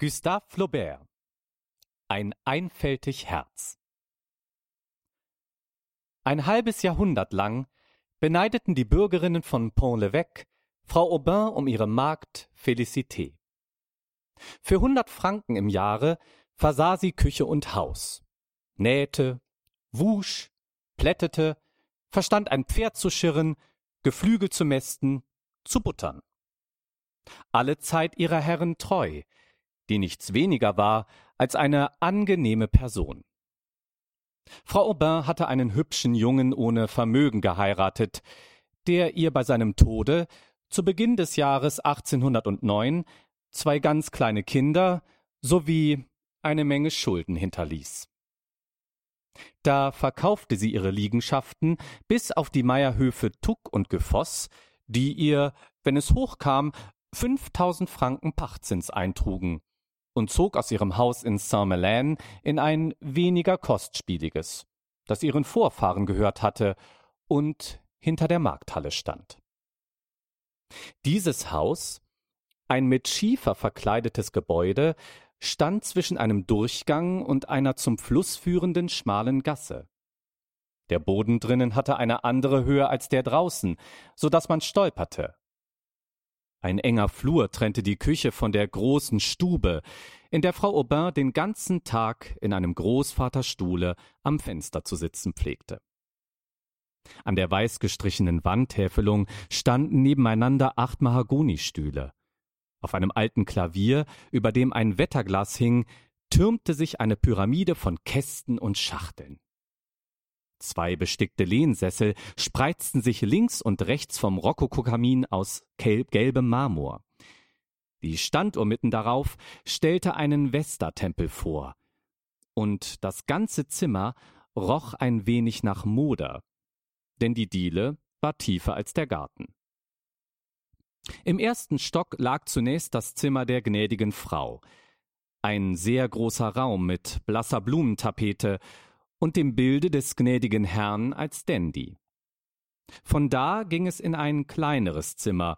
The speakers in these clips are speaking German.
Gustave Flaubert Ein einfältig Herz Ein halbes Jahrhundert lang beneideten die Bürgerinnen von Pont-l'Evêque Frau Aubin um ihre Magd Félicité. Für hundert Franken im Jahre versah sie Küche und Haus, nähte, wusch, plättete, verstand ein Pferd zu schirren, Geflügel zu mästen, zu buttern. Alle Zeit ihrer Herren treu, die nichts weniger war als eine angenehme Person. Frau Aubin hatte einen hübschen Jungen ohne Vermögen geheiratet, der ihr bei seinem Tode zu Beginn des Jahres 1809 zwei ganz kleine Kinder sowie eine Menge Schulden hinterließ. Da verkaufte sie ihre Liegenschaften bis auf die Meierhöfe Tuck und Gefoss, die ihr, wenn es hochkam, 5000 Franken Pachtzins eintrugen und zog aus ihrem Haus in Saint-Melaine in ein weniger kostspieliges, das ihren Vorfahren gehört hatte und hinter der Markthalle stand. Dieses Haus, ein mit Schiefer verkleidetes Gebäude, stand zwischen einem Durchgang und einer zum Fluss führenden schmalen Gasse. Der Boden drinnen hatte eine andere Höhe als der draußen, so dass man stolperte. Ein enger Flur trennte die Küche von der großen Stube, in der Frau Aubin den ganzen Tag in einem Großvaterstuhle am Fenster zu sitzen pflegte. An der weiß gestrichenen Wandtäfelung standen nebeneinander acht Mahagonistühle. Auf einem alten Klavier, über dem ein Wetterglas hing, türmte sich eine Pyramide von Kästen und Schachteln. Zwei bestickte Lehnsessel spreizten sich links und rechts vom Rokokokamin aus gelbem Marmor. Die Standuhr mitten darauf stellte einen Vesta-Tempel vor. Und das ganze Zimmer roch ein wenig nach Moder, denn die Diele war tiefer als der Garten. Im ersten Stock lag zunächst das Zimmer der gnädigen Frau. Ein sehr großer Raum mit blasser Blumentapete und dem Bilde des gnädigen Herrn als Dandy. Von da ging es in ein kleineres Zimmer,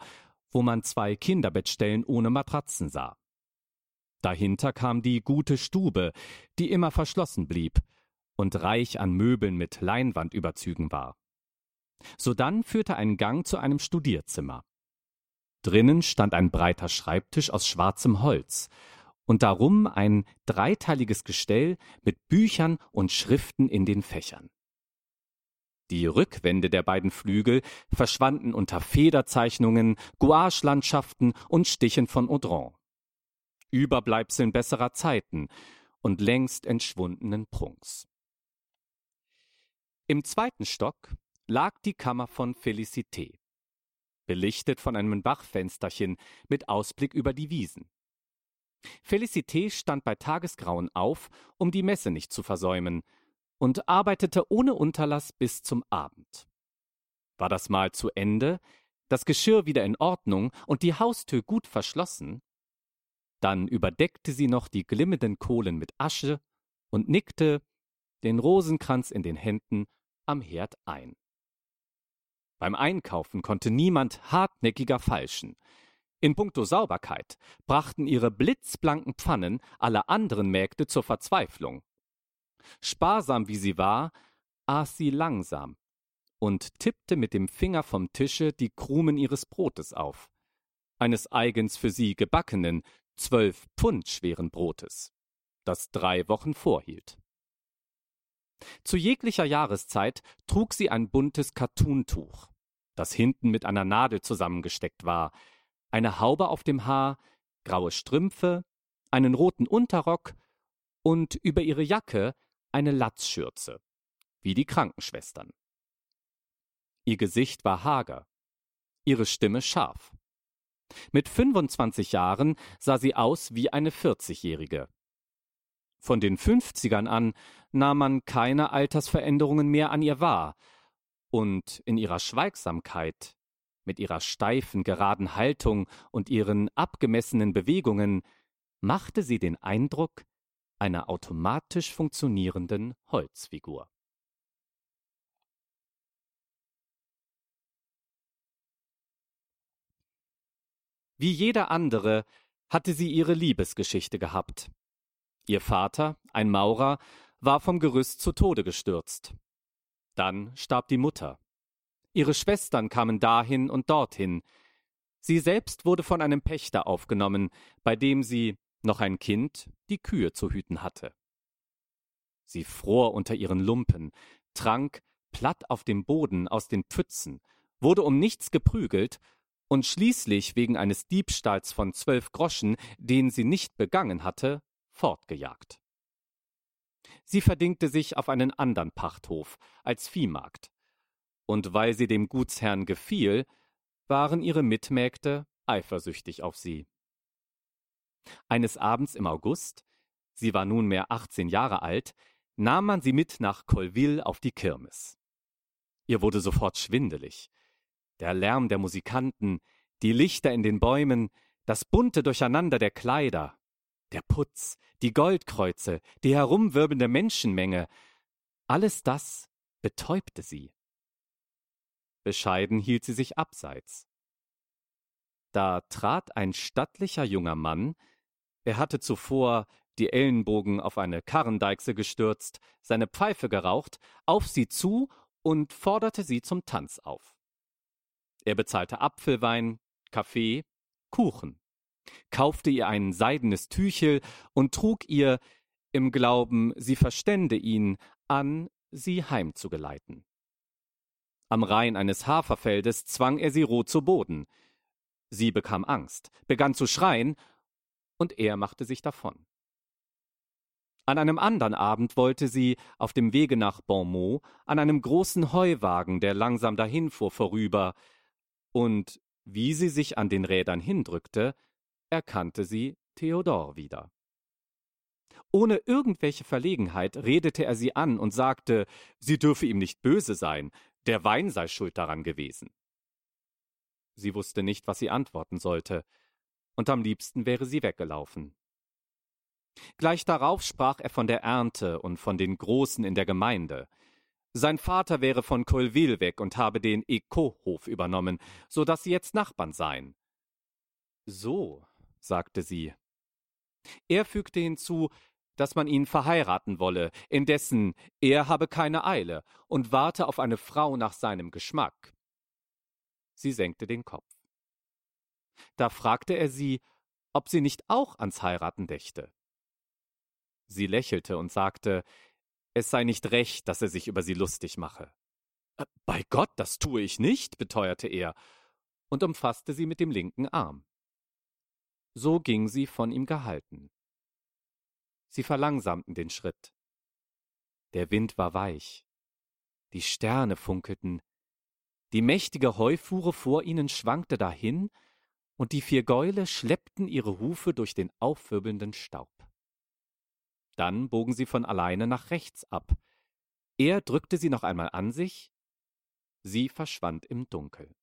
wo man zwei Kinderbettstellen ohne Matratzen sah. Dahinter kam die gute Stube, die immer verschlossen blieb und reich an Möbeln mit Leinwandüberzügen war. Sodann führte ein Gang zu einem Studierzimmer. Drinnen stand ein breiter Schreibtisch aus schwarzem Holz und darum ein dreiteiliges Gestell mit Büchern und Schriften in den Fächern. Die Rückwände der beiden Flügel verschwanden unter Federzeichnungen, Gouache-Landschaften und Stichen von Audran. Überbleibseln besserer Zeiten und längst entschwundenen Prunks. Im zweiten Stock lag die Kammer von Félicité, belichtet von einem Bachfensterchen mit Ausblick über die Wiesen. Félicité stand bei Tagesgrauen auf, um die Messe nicht zu versäumen, und arbeitete ohne Unterlass bis zum Abend. War das Mahl zu Ende, das Geschirr wieder in Ordnung und die Haustür gut verschlossen, dann überdeckte sie noch die glimmenden Kohlen mit Asche und nickte, den Rosenkranz in den Händen, am Herd ein. Beim Einkaufen konnte niemand hartnäckiger falschen. In puncto Sauberkeit brachten ihre blitzblanken Pfannen alle anderen Mägde zur Verzweiflung. Sparsam wie sie war, aß sie langsam und tippte mit dem Finger vom Tische die Krumen ihres Brotes auf, eines eigens für sie gebackenen, zwölf Pfund schweren Brotes, das drei Wochen vorhielt. Zu jeglicher Jahreszeit trug sie ein buntes Kattuntuch, das hinten mit einer Nadel zusammengesteckt war, eine Haube auf dem Haar, graue Strümpfe, einen roten Unterrock und über ihre Jacke eine Latzschürze, wie die Krankenschwestern. Ihr Gesicht war hager, ihre Stimme scharf. Mit 25 Jahren sah sie aus wie eine 40-Jährige. Von den 50ern an nahm man keine Altersveränderungen mehr an ihr wahr, und in ihrer Schweigsamkeit, mit ihrer steifen, geraden Haltung und ihren abgemessenen Bewegungen machte sie den Eindruck einer automatisch funktionierenden Holzfigur. Wie jeder andere hatte sie ihre Liebesgeschichte gehabt. Ihr Vater, ein Maurer, war vom Gerüst zu Tode gestürzt. Dann starb die Mutter. Ihre Schwestern kamen dahin und dorthin. Sie selbst wurde von einem Pächter aufgenommen, bei dem sie, noch ein Kind, die Kühe zu hüten hatte. Sie fror unter ihren Lumpen, trank platt auf dem Boden aus den Pfützen, wurde um nichts geprügelt und schließlich wegen eines Diebstahls von zwölf Groschen, den sie nicht begangen hatte, fortgejagt. Sie verdingte sich auf einen andern Pachthof als Viehmagd, und weil sie dem Gutsherrn gefiel, waren ihre Mitmägde eifersüchtig auf sie. Eines Abends im August, sie war nunmehr achtzehn Jahre alt, nahm man sie mit nach Colville auf die Kirmes. Ihr wurde sofort schwindelig. Der Lärm der Musikanten, die Lichter in den Bäumen, das bunte Durcheinander der Kleider, der Putz, die Goldkreuze, die herumwirbelnde Menschenmenge, alles das betäubte sie. Bescheiden hielt sie sich abseits. Da trat ein stattlicher junger Mann, er hatte zuvor die Ellenbogen auf eine Karrendeichse gestürzt, seine Pfeife geraucht, auf sie zu und forderte sie zum Tanz auf. Er bezahlte Apfelwein, Kaffee, Kuchen, kaufte ihr ein seidenes Tüchel und trug ihr, im Glauben, sie verstände ihn, an, sie heimzugeleiten. Am Rhein eines Haferfeldes zwang er sie roh zu Boden. Sie bekam Angst, begann zu schreien, und er machte sich davon. An einem andern Abend wollte sie, auf dem Wege nach Bonmont, an einem großen Heuwagen, der langsam dahinfuhr, vorüber, und wie sie sich an den Rädern hindrückte, erkannte sie Theodor wieder. Ohne irgendwelche Verlegenheit redete er sie an und sagte, sie dürfe ihm nicht böse sein, der Wein sei schuld daran gewesen. Sie wusste nicht, was sie antworten sollte, und am liebsten wäre sie weggelaufen. Gleich darauf sprach er von der Ernte und von den Großen in der Gemeinde. Sein Vater wäre von Colville weg und habe den Ecot-Hof übernommen, so dass sie jetzt Nachbarn seien. So, sagte sie. Er fügte hinzu, dass man ihn verheiraten wolle, indessen er habe keine Eile und warte auf eine Frau nach seinem Geschmack. Sie senkte den Kopf. Da fragte er sie, ob sie nicht auch ans Heiraten dächte. Sie lächelte und sagte, es sei nicht recht, dass er sich über sie lustig mache. Äh, bei Gott, das tue ich nicht, beteuerte er und umfasste sie mit dem linken Arm. So ging sie von ihm gehalten. Sie verlangsamten den Schritt. Der Wind war weich. Die Sterne funkelten. Die mächtige Heufuhre vor ihnen schwankte dahin, und die vier Gäule schleppten ihre Hufe durch den aufwirbelnden Staub. Dann bogen sie von alleine nach rechts ab. Er drückte sie noch einmal an sich. Sie verschwand im Dunkel.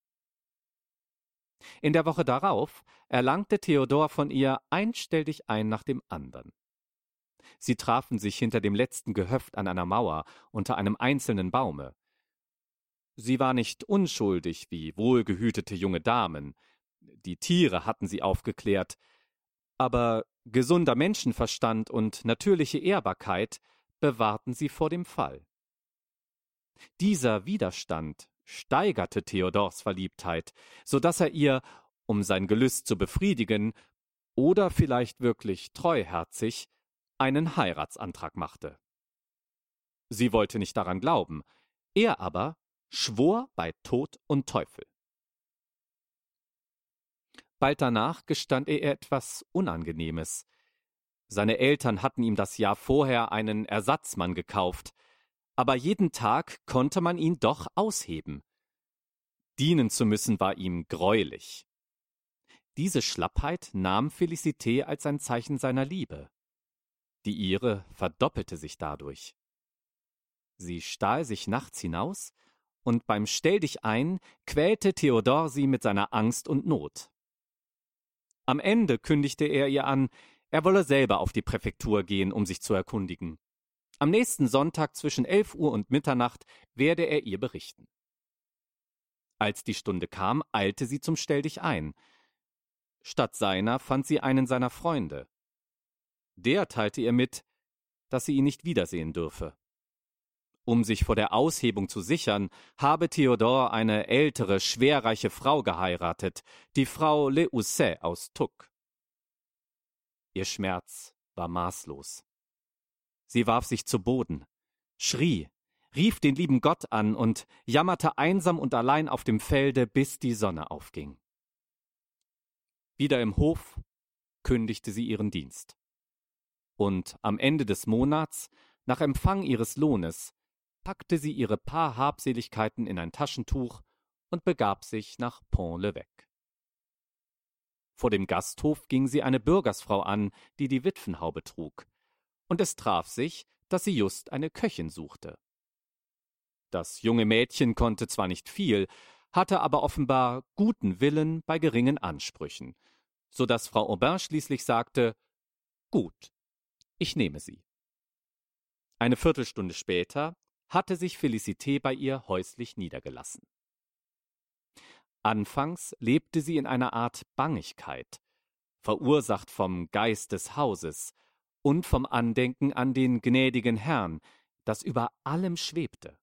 In der Woche darauf erlangte Theodor von ihr ein Stell dich ein nach dem andern. Sie trafen sich hinter dem letzten Gehöft an einer Mauer unter einem einzelnen Baume. Sie war nicht unschuldig wie wohlgehütete junge Damen, die Tiere hatten sie aufgeklärt, aber gesunder Menschenverstand und natürliche Ehrbarkeit bewahrten sie vor dem Fall. Dieser Widerstand steigerte Theodors Verliebtheit, so dass er ihr, um sein Gelüst zu befriedigen, oder vielleicht wirklich treuherzig, einen Heiratsantrag machte. Sie wollte nicht daran glauben, er aber schwor bei Tod und Teufel. Bald danach gestand er etwas Unangenehmes. Seine Eltern hatten ihm das Jahr vorher einen Ersatzmann gekauft, aber jeden Tag konnte man ihn doch ausheben. Dienen zu müssen war ihm greulich. Diese Schlappheit nahm Felicité als ein Zeichen seiner Liebe. Die ihre verdoppelte sich dadurch. Sie stahl sich nachts hinaus, und beim Stell dich ein quälte Theodor sie mit seiner Angst und Not. Am Ende kündigte er ihr an, er wolle selber auf die Präfektur gehen, um sich zu erkundigen. Am nächsten Sonntag zwischen elf Uhr und Mitternacht werde er ihr berichten. Als die Stunde kam, eilte sie zum Stell dich ein. Statt seiner fand sie einen seiner Freunde. Der teilte ihr mit, dass sie ihn nicht wiedersehen dürfe. Um sich vor der Aushebung zu sichern, habe Theodor eine ältere, schwerreiche Frau geheiratet, die Frau Le Housset aus Tuck. Ihr Schmerz war maßlos. Sie warf sich zu Boden, schrie, rief den lieben Gott an und jammerte einsam und allein auf dem Felde, bis die Sonne aufging. Wieder im Hof kündigte sie ihren Dienst. Und am Ende des Monats, nach Empfang ihres Lohnes, packte sie ihre paar Habseligkeiten in ein Taschentuch und begab sich nach Pont-l'Evêque. Vor dem Gasthof ging sie eine Bürgersfrau an, die die Witwenhaube trug, und es traf sich, dass sie just eine Köchin suchte. Das junge Mädchen konnte zwar nicht viel, hatte aber offenbar guten Willen bei geringen Ansprüchen, so dass Frau Aubin schließlich sagte Gut, ich nehme sie. Eine Viertelstunde später hatte sich Felicité bei ihr häuslich niedergelassen. Anfangs lebte sie in einer Art Bangigkeit, verursacht vom Geist des Hauses und vom Andenken an den gnädigen Herrn, das über allem schwebte.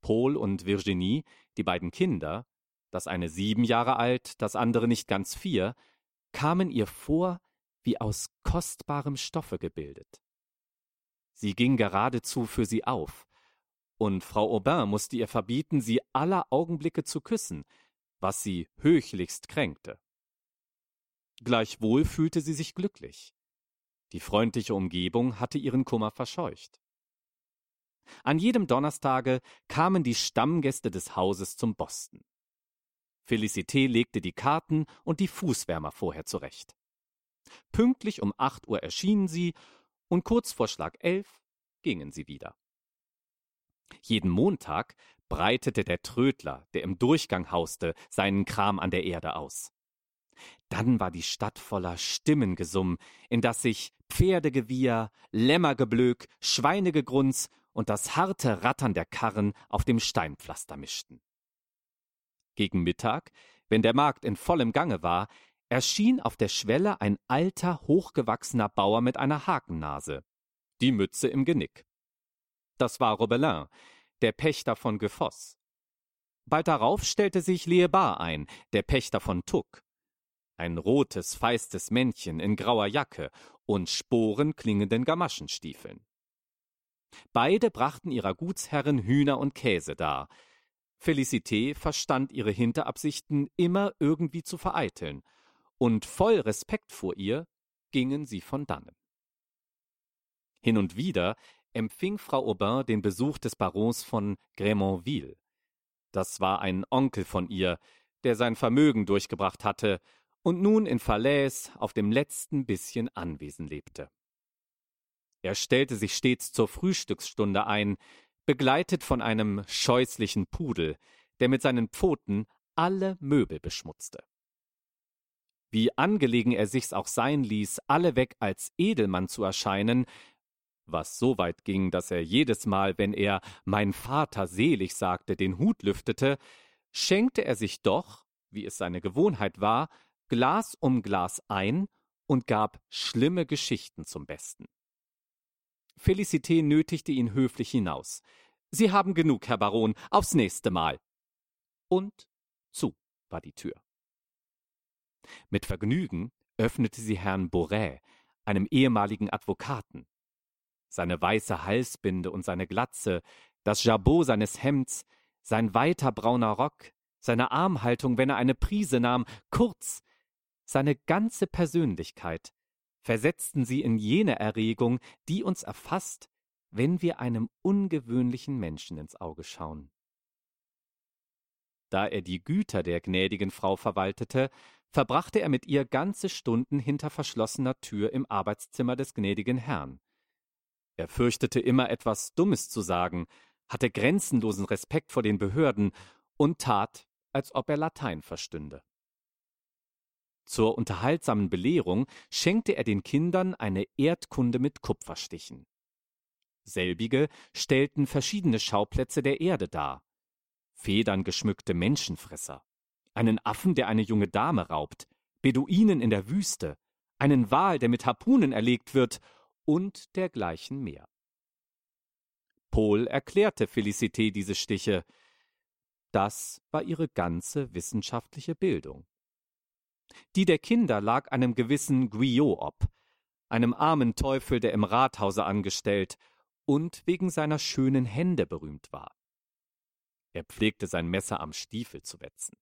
Paul und Virginie, die beiden Kinder, das eine sieben Jahre alt, das andere nicht ganz vier, kamen ihr vor wie aus kostbarem Stoffe gebildet. Sie ging geradezu für sie auf, und Frau Aubin musste ihr verbieten, sie aller Augenblicke zu küssen, was sie höchlichst kränkte. Gleichwohl fühlte sie sich glücklich. Die freundliche Umgebung hatte ihren Kummer verscheucht. An jedem Donnerstage kamen die Stammgäste des Hauses zum Boston. Felicité legte die Karten und die Fußwärmer vorher zurecht. Pünktlich um acht Uhr erschienen sie und kurz vor Schlag elf gingen sie wieder. Jeden Montag breitete der Trödler, der im Durchgang hauste, seinen Kram an der Erde aus. Dann war die Stadt voller Stimmengesumm, in das sich Pferdegewieher, Lämmergeblök, Schweinegegrunz und das harte Rattern der Karren auf dem Steinpflaster mischten. Gegen Mittag, wenn der Markt in vollem Gange war, erschien auf der Schwelle ein alter, hochgewachsener Bauer mit einer Hakennase, die Mütze im Genick. Das war Robelin, der Pächter von Gefoss. Bald darauf stellte sich Leebar ein, der Pächter von Tuck. Ein rotes, feistes Männchen in grauer Jacke und sporenklingenden Gamaschenstiefeln. Beide brachten ihrer Gutsherrin Hühner und Käse dar. Felicité verstand ihre Hinterabsichten immer irgendwie zu vereiteln, und voll Respekt vor ihr gingen sie von dannen. Hin und wieder empfing Frau Aubin den Besuch des Barons von Grémonville. Das war ein Onkel von ihr, der sein Vermögen durchgebracht hatte und nun in Falaise auf dem letzten bisschen Anwesen lebte. Er stellte sich stets zur Frühstücksstunde ein, begleitet von einem scheußlichen Pudel, der mit seinen Pfoten alle Möbel beschmutzte. Wie angelegen er sich's auch sein ließ, alleweg als Edelmann zu erscheinen, was so weit ging, dass er jedes Mal, wenn er mein Vater selig sagte, den Hut lüftete, schenkte er sich doch, wie es seine Gewohnheit war, Glas um Glas ein und gab schlimme Geschichten zum Besten. Felicité nötigte ihn höflich hinaus. Sie haben genug, Herr Baron, aufs nächste Mal. Und zu war die Tür. Mit Vergnügen öffnete sie Herrn Borä, einem ehemaligen Advokaten, seine weiße Halsbinde und seine Glatze, das Jabot seines Hemds, sein weiter brauner Rock, seine Armhaltung, wenn er eine Prise nahm, kurz, seine ganze Persönlichkeit, versetzten sie in jene Erregung, die uns erfasst, wenn wir einem ungewöhnlichen Menschen ins Auge schauen. Da er die Güter der gnädigen Frau verwaltete, verbrachte er mit ihr ganze Stunden hinter verschlossener Tür im Arbeitszimmer des gnädigen Herrn. Er fürchtete immer etwas Dummes zu sagen, hatte grenzenlosen Respekt vor den Behörden und tat, als ob er Latein verstünde. Zur unterhaltsamen Belehrung schenkte er den Kindern eine Erdkunde mit Kupferstichen. Selbige stellten verschiedene Schauplätze der Erde dar. Federn geschmückte Menschenfresser, einen Affen, der eine junge Dame raubt, Beduinen in der Wüste, einen Wal, der mit Harpunen erlegt wird und dergleichen mehr. Paul erklärte Felicité diese Stiche. Das war ihre ganze wissenschaftliche Bildung. Die der Kinder lag einem gewissen Guyot ob, einem armen Teufel, der im Rathause angestellt und wegen seiner schönen Hände berühmt war. Er pflegte sein Messer am Stiefel zu wetzen.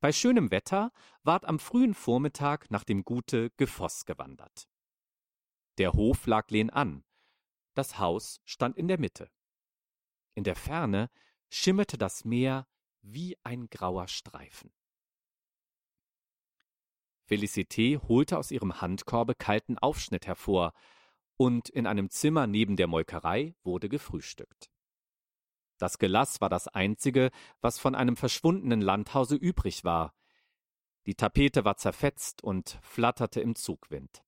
Bei schönem Wetter ward am frühen Vormittag nach dem Gute Gefoss gewandert. Der Hof lag lehnan, das Haus stand in der Mitte. In der Ferne schimmerte das Meer wie ein grauer Streifen. Felicité holte aus ihrem Handkorbe kalten Aufschnitt hervor, und in einem Zimmer neben der Molkerei wurde gefrühstückt. Das Gelass war das einzige, was von einem verschwundenen Landhause übrig war. Die Tapete war zerfetzt und flatterte im Zugwind.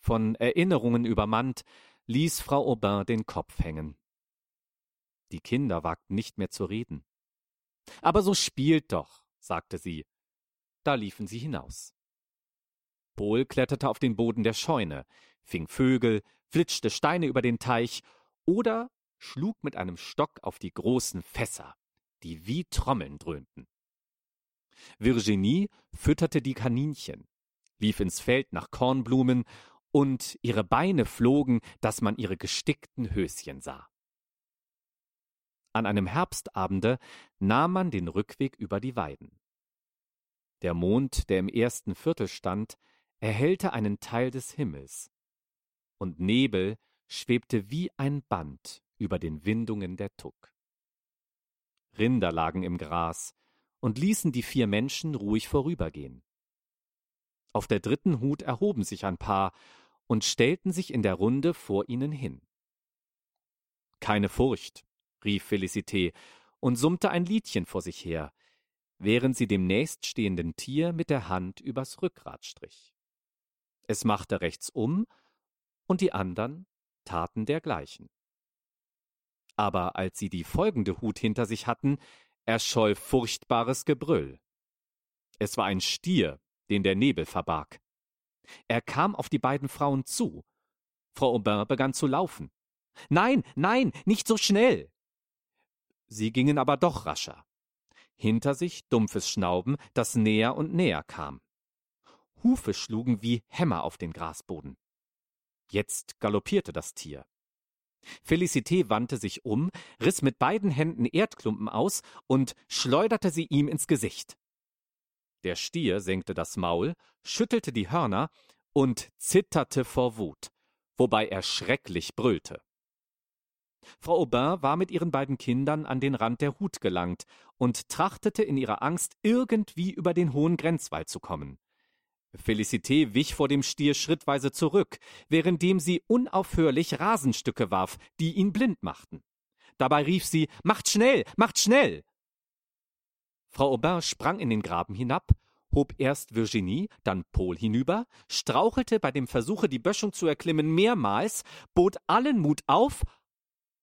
Von Erinnerungen übermannt, ließ Frau Aubin den Kopf hängen. Die Kinder wagten nicht mehr zu reden. Aber so spielt doch, sagte sie. Da liefen sie hinaus. Paul kletterte auf den Boden der Scheune, fing Vögel, flitschte Steine über den Teich oder schlug mit einem Stock auf die großen Fässer, die wie Trommeln dröhnten. Virginie fütterte die Kaninchen, lief ins Feld nach Kornblumen, und ihre Beine flogen, dass man ihre gestickten Höschen sah. An einem Herbstabende nahm man den Rückweg über die Weiden. Der Mond, der im ersten Viertel stand, erhellte einen Teil des Himmels, und Nebel schwebte wie ein Band über den Windungen der Tuck. Rinder lagen im Gras und ließen die vier Menschen ruhig vorübergehen. Auf der dritten Hut erhoben sich ein Paar und stellten sich in der Runde vor ihnen hin. Keine Furcht, rief Felicité und summte ein Liedchen vor sich her, während sie dem nächststehenden Tier mit der Hand übers Rückgrat strich. Es machte rechts um, und die andern taten dergleichen aber als sie die folgende Hut hinter sich hatten, erscholl furchtbares Gebrüll. Es war ein Stier, den der Nebel verbarg. Er kam auf die beiden Frauen zu. Frau Aubin begann zu laufen. Nein, nein, nicht so schnell. Sie gingen aber doch rascher. Hinter sich dumpfes Schnauben, das näher und näher kam. Hufe schlugen wie Hämmer auf den Grasboden. Jetzt galoppierte das Tier. Felicité wandte sich um, riss mit beiden Händen Erdklumpen aus und schleuderte sie ihm ins Gesicht. Der Stier senkte das Maul, schüttelte die Hörner und zitterte vor Wut, wobei er schrecklich brüllte. Frau Aubin war mit ihren beiden Kindern an den Rand der Hut gelangt und trachtete in ihrer Angst irgendwie über den hohen Grenzwall zu kommen. Felicité wich vor dem Stier schrittweise zurück, währenddem sie unaufhörlich Rasenstücke warf, die ihn blind machten. Dabei rief sie Macht schnell, macht schnell. Frau Aubin sprang in den Graben hinab, hob erst Virginie, dann Paul hinüber, strauchelte bei dem Versuche, die Böschung zu erklimmen, mehrmals, bot allen Mut auf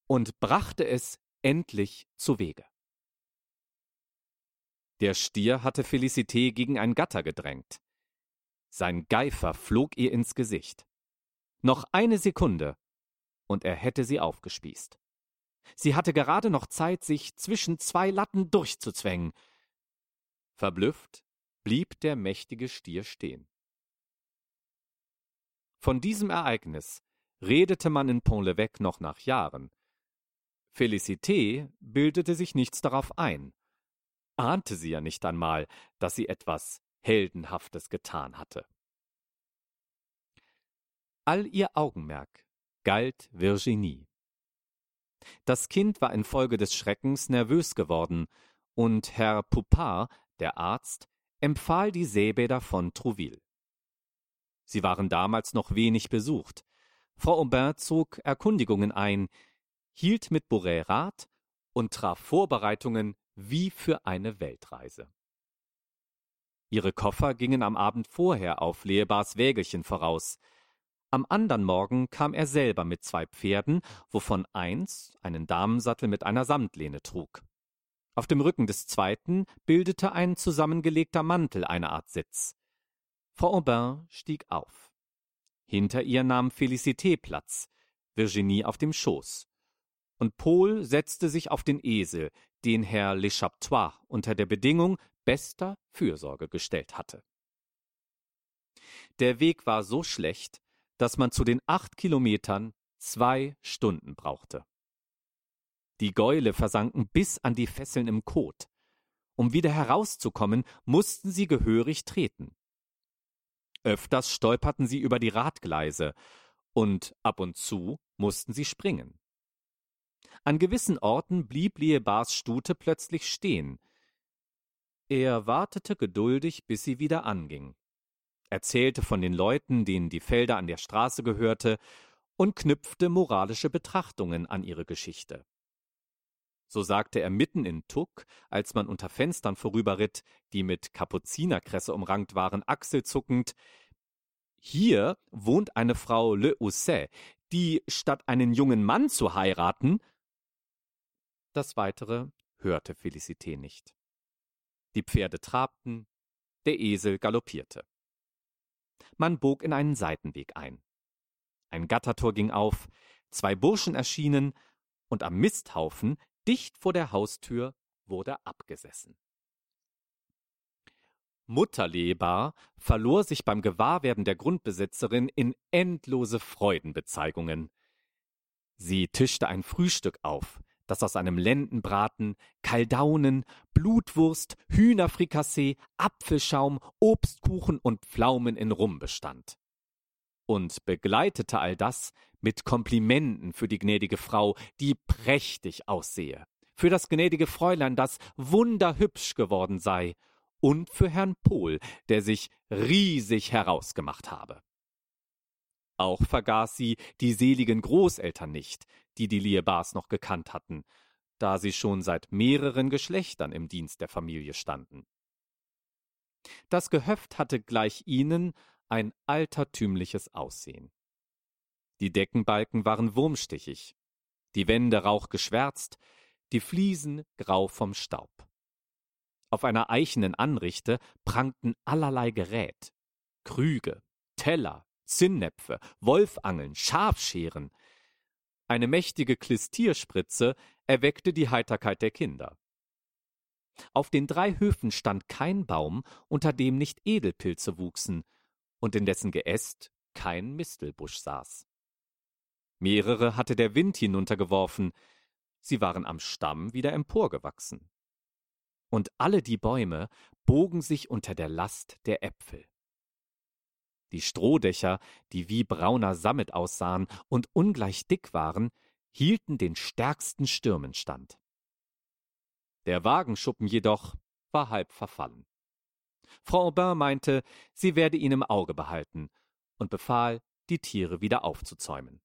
und brachte es endlich zu Wege. Der Stier hatte Felicité gegen ein Gatter gedrängt. Sein Geifer flog ihr ins Gesicht. Noch eine Sekunde, und er hätte sie aufgespießt. Sie hatte gerade noch Zeit, sich zwischen zwei Latten durchzuzwängen. Verblüfft blieb der mächtige Stier stehen. Von diesem Ereignis redete man in Pont-l'Evêque noch nach Jahren. Félicité bildete sich nichts darauf ein. Ahnte sie ja nicht einmal, dass sie etwas Heldenhaftes getan hatte. All ihr Augenmerk galt Virginie. Das Kind war infolge des Schreckens nervös geworden, und Herr Poupard, der Arzt, empfahl die Seebäder von Trouville. Sie waren damals noch wenig besucht. Frau Aubin zog Erkundigungen ein, hielt mit Bourret Rat und traf Vorbereitungen wie für eine Weltreise. Ihre Koffer gingen am Abend vorher auf Leebars Wägelchen voraus. Am andern Morgen kam er selber mit zwei Pferden, wovon eins einen Damensattel mit einer Samtlehne trug. Auf dem Rücken des zweiten bildete ein zusammengelegter Mantel eine Art Sitz. Frau Aubin stieg auf. Hinter ihr nahm Félicité Platz, Virginie auf dem Schoß. Und Paul setzte sich auf den Esel, den Herr L'Échappetois unter der Bedingung bester Fürsorge gestellt hatte. Der Weg war so schlecht, dass man zu den acht Kilometern zwei Stunden brauchte. Die Gäule versanken bis an die Fesseln im Kot. Um wieder herauszukommen, mussten sie gehörig treten. Öfters stolperten sie über die Radgleise, und ab und zu mussten sie springen. An gewissen Orten blieb Liebars Stute plötzlich stehen. Er wartete geduldig, bis sie wieder anging, erzählte von den Leuten, denen die Felder an der Straße gehörte, und knüpfte moralische Betrachtungen an ihre Geschichte. So sagte er mitten in Tuck, als man unter Fenstern vorüberritt, die mit Kapuzinerkresse umrankt waren, achselzuckend, hier wohnt eine Frau Le Housset, die, statt einen jungen Mann zu heiraten, das Weitere hörte Felicité nicht. Die Pferde trabten, der Esel galoppierte. Man bog in einen Seitenweg ein. Ein Gattertor ging auf, zwei Burschen erschienen, und am Misthaufen Dicht vor der Haustür wurde abgesessen. Mutterlebar verlor sich beim Gewahrwerden der Grundbesitzerin in endlose Freudenbezeigungen. Sie tischte ein Frühstück auf, das aus einem Lendenbraten, Kaldaunen, Blutwurst, Hühnerfrikassee, Apfelschaum, Obstkuchen und Pflaumen in Rum bestand. Und begleitete all das mit Komplimenten für die gnädige Frau, die prächtig aussehe, für das gnädige Fräulein, das wunderhübsch geworden sei, und für Herrn Pohl, der sich riesig herausgemacht habe. Auch vergaß sie die seligen Großeltern nicht, die die Liebars noch gekannt hatten, da sie schon seit mehreren Geschlechtern im Dienst der Familie standen. Das Gehöft hatte gleich ihnen ein altertümliches Aussehen. Die Deckenbalken waren wurmstichig, die Wände rauchgeschwärzt, die Fliesen grau vom Staub. Auf einer eichenen Anrichte prangten allerlei Gerät, Krüge, Teller, Zinnnäpfe, Wolfangeln, Schafscheren. Eine mächtige Klistierspritze erweckte die Heiterkeit der Kinder. Auf den drei Höfen stand kein Baum, unter dem nicht Edelpilze wuchsen und in dessen Geäst kein Mistelbusch saß. Mehrere hatte der Wind hinuntergeworfen, sie waren am Stamm wieder emporgewachsen. Und alle die Bäume bogen sich unter der Last der Äpfel. Die Strohdächer, die wie brauner Sammet aussahen und ungleich dick waren, hielten den stärksten Stürmen stand. Der Wagenschuppen jedoch war halb verfallen. Frau Aubin meinte, sie werde ihn im Auge behalten und befahl, die Tiere wieder aufzuzäumen.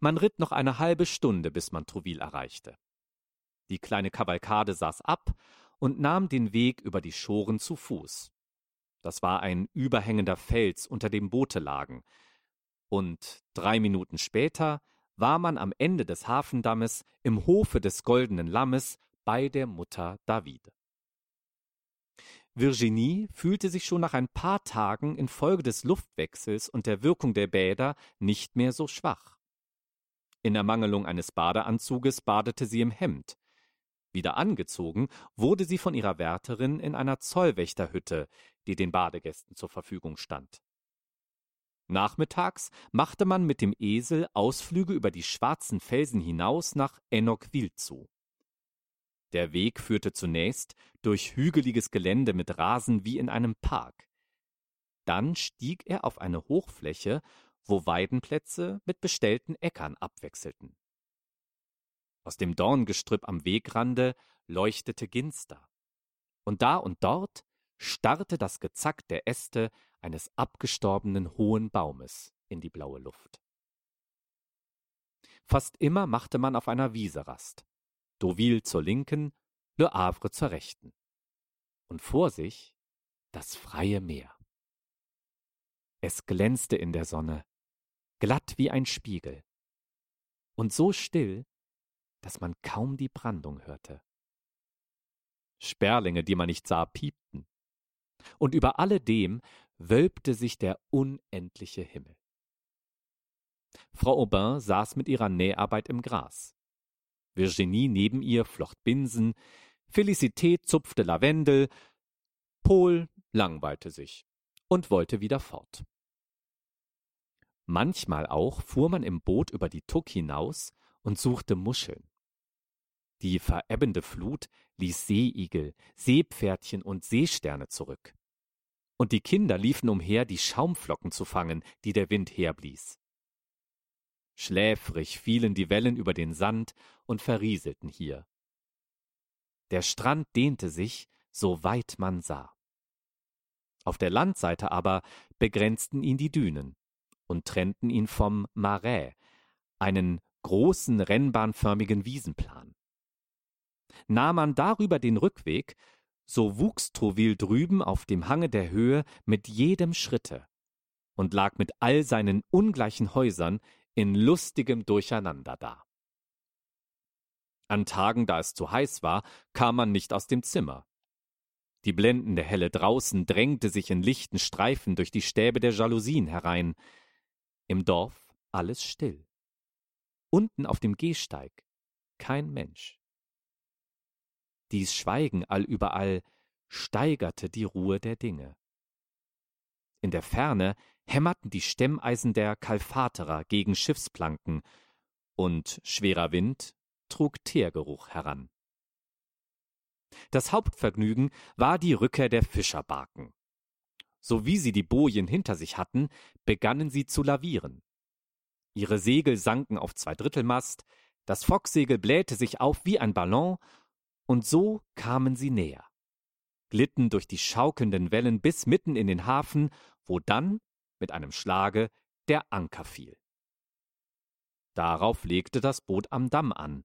Man ritt noch eine halbe Stunde, bis man Trouville erreichte. Die kleine Kavalkade saß ab und nahm den Weg über die Schoren zu Fuß. Das war ein überhängender Fels, unter dem Boote lagen. Und drei Minuten später war man am Ende des Hafendammes im Hofe des Goldenen Lammes bei der Mutter David. Virginie fühlte sich schon nach ein paar Tagen infolge des Luftwechsels und der Wirkung der Bäder nicht mehr so schwach. In Ermangelung eines Badeanzuges badete sie im Hemd. Wieder angezogen wurde sie von ihrer Wärterin in einer Zollwächterhütte, die den Badegästen zur Verfügung stand. Nachmittags machte man mit dem Esel Ausflüge über die schwarzen Felsen hinaus nach Enoquville zu. Der Weg führte zunächst durch hügeliges Gelände mit Rasen wie in einem Park. Dann stieg er auf eine Hochfläche wo Weidenplätze mit bestellten Äckern abwechselten. Aus dem Dorngestrüpp am Wegrande leuchtete Ginster, und da und dort starrte das Gezack der Äste eines abgestorbenen hohen Baumes in die blaue Luft. Fast immer machte man auf einer Wiese Rast, Deauville zur linken, Le Havre zur rechten. Und vor sich das freie Meer. Es glänzte in der Sonne, glatt wie ein Spiegel, und so still, dass man kaum die Brandung hörte. Sperlinge, die man nicht sah, piepten. Und über alledem wölbte sich der unendliche Himmel. Frau Aubin saß mit ihrer Näharbeit im Gras. Virginie neben ihr flocht Binsen, Felicité zupfte Lavendel, Paul langweilte sich und wollte wieder fort. Manchmal auch fuhr man im Boot über die Tuck hinaus und suchte Muscheln. Die verebbende Flut ließ Seeigel, Seepferdchen und Seesterne zurück. Und die Kinder liefen umher, die Schaumflocken zu fangen, die der Wind herblies. Schläfrig fielen die Wellen über den Sand und verrieselten hier. Der Strand dehnte sich, so weit man sah. Auf der Landseite aber begrenzten ihn die Dünen und trennten ihn vom Marais, einen großen rennbahnförmigen Wiesenplan. Nahm man darüber den Rückweg, so wuchs Trouville drüben auf dem Hange der Höhe mit jedem Schritte und lag mit all seinen ungleichen Häusern in lustigem Durcheinander da. An Tagen, da es zu heiß war, kam man nicht aus dem Zimmer. Die blendende Helle draußen drängte sich in lichten Streifen durch die Stäbe der Jalousien herein. Im Dorf alles still. Unten auf dem Gehsteig kein Mensch. Dies Schweigen allüberall steigerte die Ruhe der Dinge. In der Ferne hämmerten die Stemmeisen der Kalfaterer gegen Schiffsplanken, und schwerer Wind trug Teergeruch heran. Das Hauptvergnügen war die Rückkehr der Fischerbarken. So wie sie die Bojen hinter sich hatten, begannen sie zu lavieren. Ihre Segel sanken auf Zweidrittelmast, das Focksegel blähte sich auf wie ein Ballon, und so kamen sie näher, glitten durch die schaukelnden Wellen bis mitten in den Hafen, wo dann, mit einem Schlage, der Anker fiel. Darauf legte das Boot am Damm an,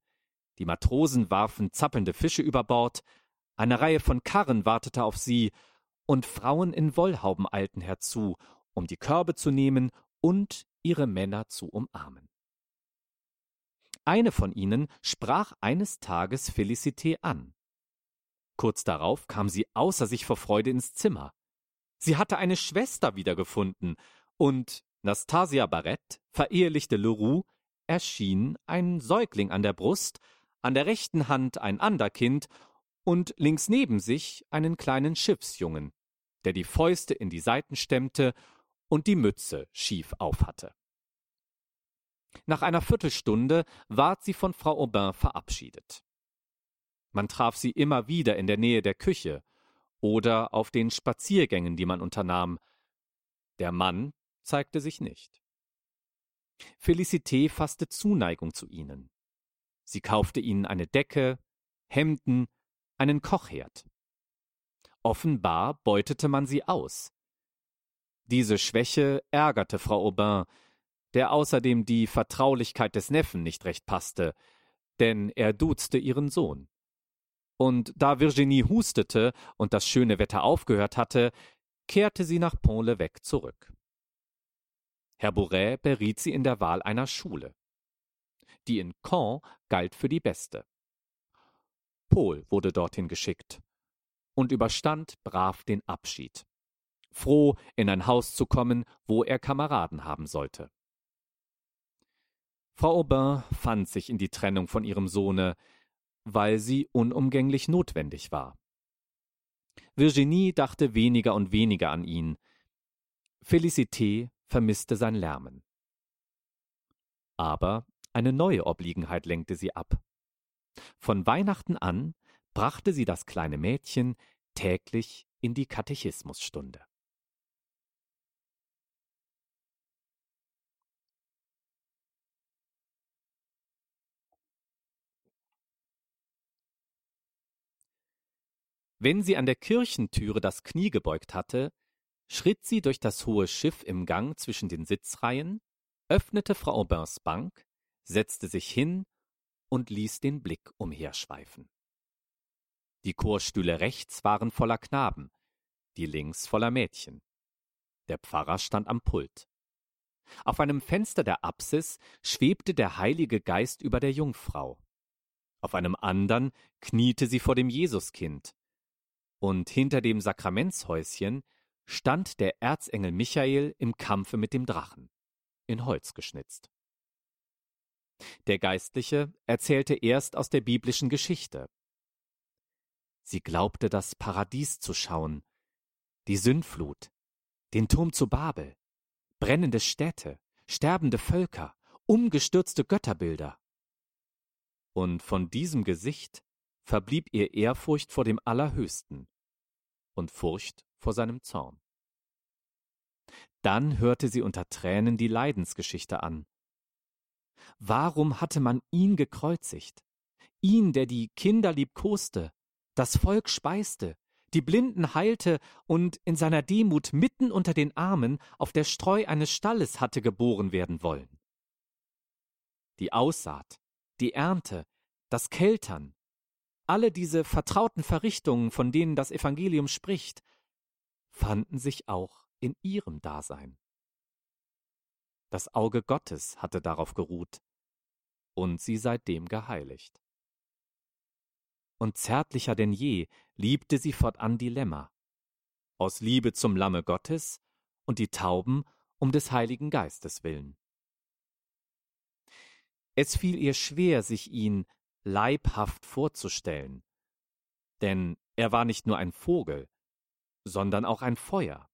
die Matrosen warfen zappelnde Fische über Bord, eine Reihe von Karren wartete auf sie, und Frauen in Wollhauben eilten herzu, um die Körbe zu nehmen und ihre Männer zu umarmen. Eine von ihnen sprach eines Tages Felicité an. Kurz darauf kam sie außer sich vor Freude ins Zimmer. Sie hatte eine Schwester wiedergefunden, und Nastasia Barrett verehelichte Leroux, erschien ein Säugling an der Brust, an der rechten Hand ein Anderkind und links neben sich einen kleinen Schiffsjungen, der die Fäuste in die Seiten stemmte und die Mütze schief aufhatte. Nach einer Viertelstunde ward sie von Frau Aubin verabschiedet. Man traf sie immer wieder in der Nähe der Küche oder auf den Spaziergängen, die man unternahm. Der Mann zeigte sich nicht. Felicité fasste Zuneigung zu ihnen. Sie kaufte ihnen eine Decke, Hemden, einen Kochherd. Offenbar beutete man sie aus. Diese Schwäche ärgerte Frau Aubin, der außerdem die Vertraulichkeit des Neffen nicht recht passte, denn er duzte ihren Sohn. Und da Virginie hustete und das schöne Wetter aufgehört hatte, kehrte sie nach Pont-l'Evêque zurück. Herr Bourret beriet sie in der Wahl einer Schule die in Caen galt für die beste. Paul wurde dorthin geschickt und überstand brav den Abschied, froh, in ein Haus zu kommen, wo er Kameraden haben sollte. Frau Aubin fand sich in die Trennung von ihrem Sohne, weil sie unumgänglich notwendig war. Virginie dachte weniger und weniger an ihn. Felicité vermisste sein Lärmen. Aber eine neue Obliegenheit lenkte sie ab. Von Weihnachten an brachte sie das kleine Mädchen täglich in die Katechismusstunde. Wenn sie an der Kirchentüre das Knie gebeugt hatte, schritt sie durch das hohe Schiff im Gang zwischen den Sitzreihen, öffnete Frau Aubins Bank, setzte sich hin und ließ den Blick umherschweifen. Die Chorstühle rechts waren voller Knaben, die links voller Mädchen. Der Pfarrer stand am Pult. Auf einem Fenster der Apsis schwebte der Heilige Geist über der Jungfrau. Auf einem andern kniete sie vor dem Jesuskind, Und hinter dem Sakramentshäuschen stand der Erzengel Michael im Kampfe mit dem Drachen, in Holz geschnitzt. Der Geistliche erzählte erst aus der biblischen Geschichte. Sie glaubte das Paradies zu schauen, die Sündflut, den Turm zu Babel, brennende Städte, sterbende Völker, umgestürzte Götterbilder. Und von diesem Gesicht verblieb ihr Ehrfurcht vor dem Allerhöchsten und Furcht vor seinem Zorn. Dann hörte sie unter Tränen die Leidensgeschichte an. Warum hatte man ihn gekreuzigt? Ihn, der die Kinder liebkoste, das Volk speiste, die Blinden heilte und in seiner Demut mitten unter den Armen auf der Streu eines Stalles hatte geboren werden wollen. Die Aussaat, die Ernte, das Keltern, alle diese vertrauten Verrichtungen, von denen das Evangelium spricht, fanden sich auch in ihrem Dasein. Das Auge Gottes hatte darauf geruht und sie seitdem geheiligt. Und zärtlicher denn je liebte sie fortan die Lämmer, aus Liebe zum Lamme Gottes und die Tauben um des Heiligen Geistes willen. Es fiel ihr schwer, sich ihn leibhaft vorzustellen, denn er war nicht nur ein Vogel, sondern auch ein Feuer,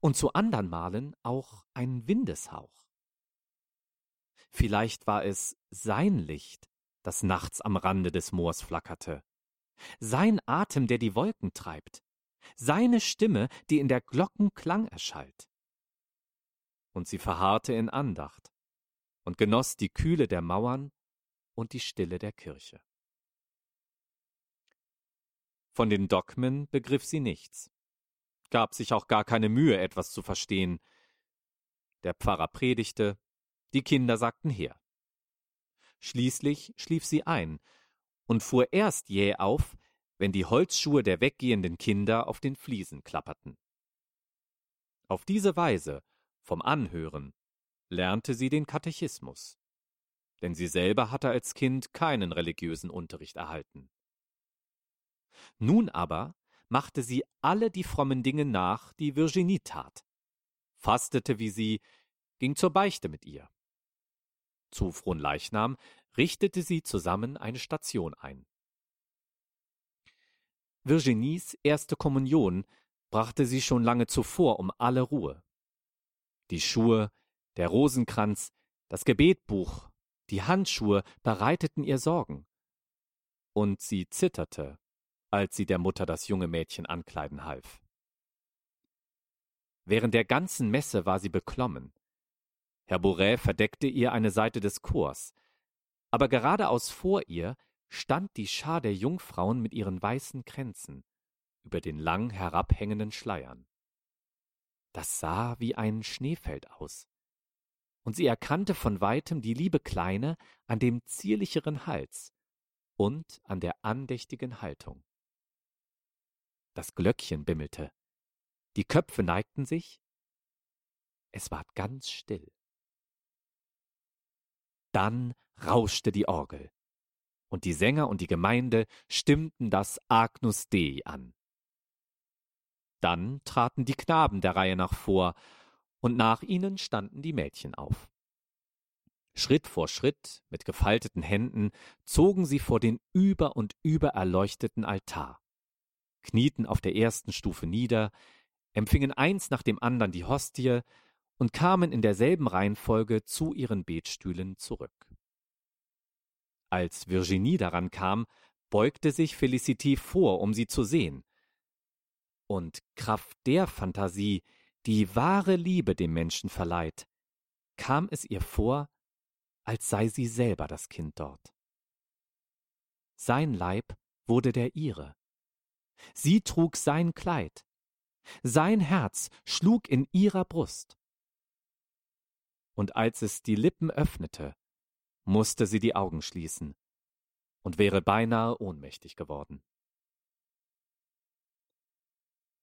und zu andern Malen auch ein Windeshauch. Vielleicht war es sein Licht, das nachts am Rande des Moors flackerte, sein Atem, der die Wolken treibt, seine Stimme, die in der Glocken Klang erschallt. Und sie verharrte in Andacht und genoss die Kühle der Mauern und die Stille der Kirche. Von den Dogmen begriff sie nichts, gab sich auch gar keine Mühe, etwas zu verstehen. Der Pfarrer predigte, die Kinder sagten her. Schließlich schlief sie ein und fuhr erst jäh auf, wenn die Holzschuhe der weggehenden Kinder auf den Fliesen klapperten. Auf diese Weise, vom Anhören, lernte sie den Katechismus, denn sie selber hatte als Kind keinen religiösen Unterricht erhalten. Nun aber machte sie alle die frommen Dinge nach, die Virginie tat, fastete wie sie, ging zur Beichte mit ihr. Zu Fronleichnam richtete sie zusammen eine Station ein. Virginies erste Kommunion brachte sie schon lange zuvor um alle Ruhe. Die Schuhe, der Rosenkranz, das Gebetbuch, die Handschuhe bereiteten ihr Sorgen. Und sie zitterte, als sie der Mutter das junge Mädchen ankleiden half. Während der ganzen Messe war sie beklommen. Herr Bourret verdeckte ihr eine Seite des Chors, aber geradeaus vor ihr stand die Schar der Jungfrauen mit ihren weißen Kränzen über den lang herabhängenden Schleiern. Das sah wie ein Schneefeld aus, und sie erkannte von weitem die liebe Kleine an dem zierlicheren Hals und an der andächtigen Haltung. Das Glöckchen bimmelte, die Köpfe neigten sich, es ward ganz still. Dann rauschte die Orgel, und die Sänger und die Gemeinde stimmten das Agnus Dei an. Dann traten die Knaben der Reihe nach vor, und nach ihnen standen die Mädchen auf. Schritt vor Schritt, mit gefalteten Händen, zogen sie vor den über und über erleuchteten Altar, knieten auf der ersten Stufe nieder, empfingen eins nach dem andern die Hostie und kamen in derselben Reihenfolge zu ihren Betstühlen zurück. Als Virginie daran kam, beugte sich Felicity vor, um sie zu sehen. Und Kraft der Fantasie, die wahre Liebe dem Menschen verleiht, kam es ihr vor, als sei sie selber das Kind dort. Sein Leib wurde der ihre. Sie trug sein Kleid. Sein Herz schlug in ihrer Brust. Und als es die Lippen öffnete, musste sie die Augen schließen und wäre beinahe ohnmächtig geworden.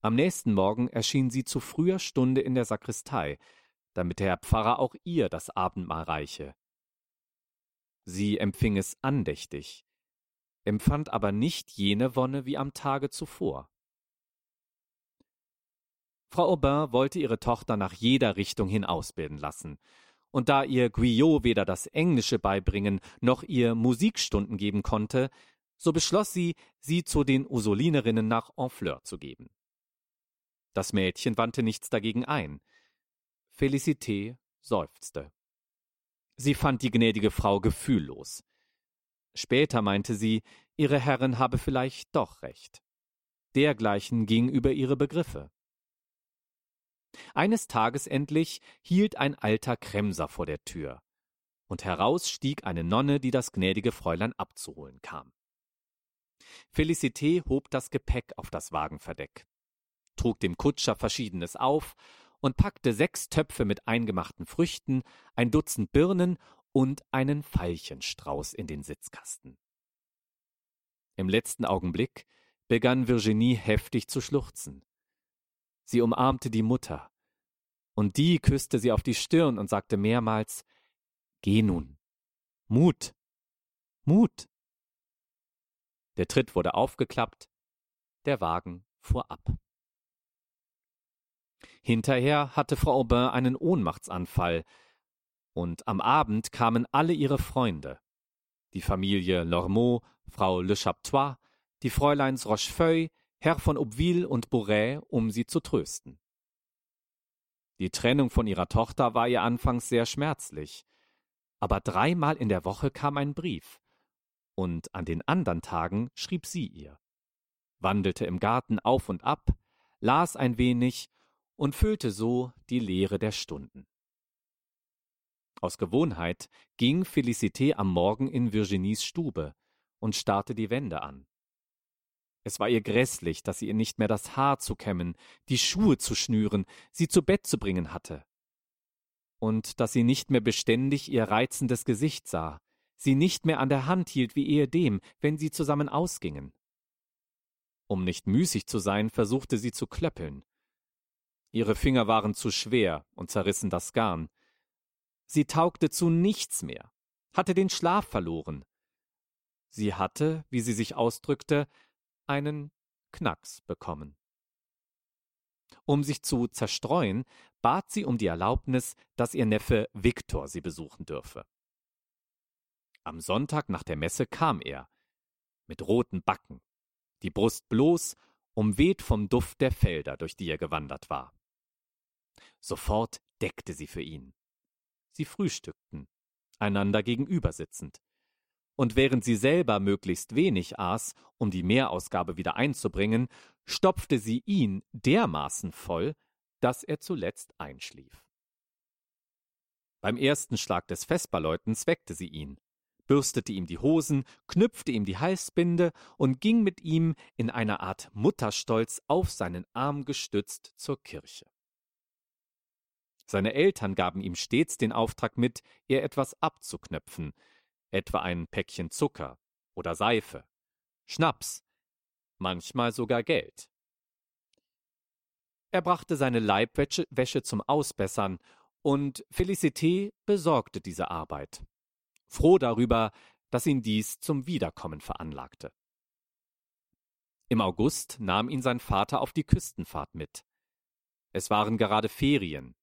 Am nächsten Morgen erschien sie zu früher Stunde in der Sakristei, damit der Herr Pfarrer auch ihr das Abendmahl reiche. Sie empfing es andächtig, empfand aber nicht jene Wonne wie am Tage zuvor. Frau Aubin wollte ihre Tochter nach jeder Richtung hin ausbilden lassen. Und da ihr Guyot weder das Englische beibringen noch ihr Musikstunden geben konnte, so beschloss sie, sie zu den Ursulinerinnen nach Honfleur zu geben. Das Mädchen wandte nichts dagegen ein. Felicité seufzte. Sie fand die gnädige Frau gefühllos. Später meinte sie, ihre Herrin habe vielleicht doch recht. Dergleichen ging über ihre Begriffe. Eines Tages endlich hielt ein alter Kremser vor der Tür, und heraus stieg eine Nonne, die das gnädige Fräulein abzuholen kam. Felicité hob das Gepäck auf das Wagenverdeck, trug dem Kutscher Verschiedenes auf und packte sechs Töpfe mit eingemachten Früchten, ein Dutzend Birnen und einen Veilchenstrauß in den Sitzkasten. Im letzten Augenblick begann Virginie heftig zu schluchzen. Sie umarmte die Mutter, und die küsste sie auf die Stirn und sagte mehrmals Geh nun. Mut. Mut. Der Tritt wurde aufgeklappt, der Wagen fuhr ab. Hinterher hatte Frau Aubin einen Ohnmachtsanfall, und am Abend kamen alle ihre Freunde, die Familie Lormeau, Frau Le Chaptois, die Fräuleins Rochefeuille, Herr von Aubeville und Bourret, um sie zu trösten. Die Trennung von ihrer Tochter war ihr anfangs sehr schmerzlich, aber dreimal in der Woche kam ein Brief, und an den andern Tagen schrieb sie ihr, wandelte im Garten auf und ab, las ein wenig und füllte so die Leere der Stunden. Aus Gewohnheit ging Felicité am Morgen in Virginies Stube und starrte die Wände an. Es war ihr grässlich, dass sie ihr nicht mehr das Haar zu kämmen, die Schuhe zu schnüren, sie zu Bett zu bringen hatte. Und dass sie nicht mehr beständig ihr reizendes Gesicht sah, sie nicht mehr an der Hand hielt wie ehedem, wenn sie zusammen ausgingen. Um nicht müßig zu sein, versuchte sie zu klöppeln. Ihre Finger waren zu schwer und zerrissen das Garn. Sie taugte zu nichts mehr, hatte den Schlaf verloren. Sie hatte, wie sie sich ausdrückte, einen Knacks bekommen. Um sich zu zerstreuen, bat sie um die Erlaubnis, dass ihr Neffe Viktor sie besuchen dürfe. Am Sonntag nach der Messe kam er, mit roten Backen, die Brust bloß, umweht vom Duft der Felder, durch die er gewandert war. Sofort deckte sie für ihn. Sie frühstückten, einander gegenüber sitzend und während sie selber möglichst wenig aß, um die Mehrausgabe wieder einzubringen, stopfte sie ihn dermaßen voll, dass er zuletzt einschlief. Beim ersten Schlag des Vesperläutens weckte sie ihn, bürstete ihm die Hosen, knüpfte ihm die Halsbinde und ging mit ihm in einer Art Mutterstolz auf seinen Arm gestützt zur Kirche. Seine Eltern gaben ihm stets den Auftrag mit, ihr etwas abzuknöpfen, etwa ein Päckchen Zucker oder Seife, Schnaps, manchmal sogar Geld. Er brachte seine Leibwäsche zum Ausbessern, und Felicité besorgte diese Arbeit, froh darüber, dass ihn dies zum Wiederkommen veranlagte. Im August nahm ihn sein Vater auf die Küstenfahrt mit. Es waren gerade Ferien.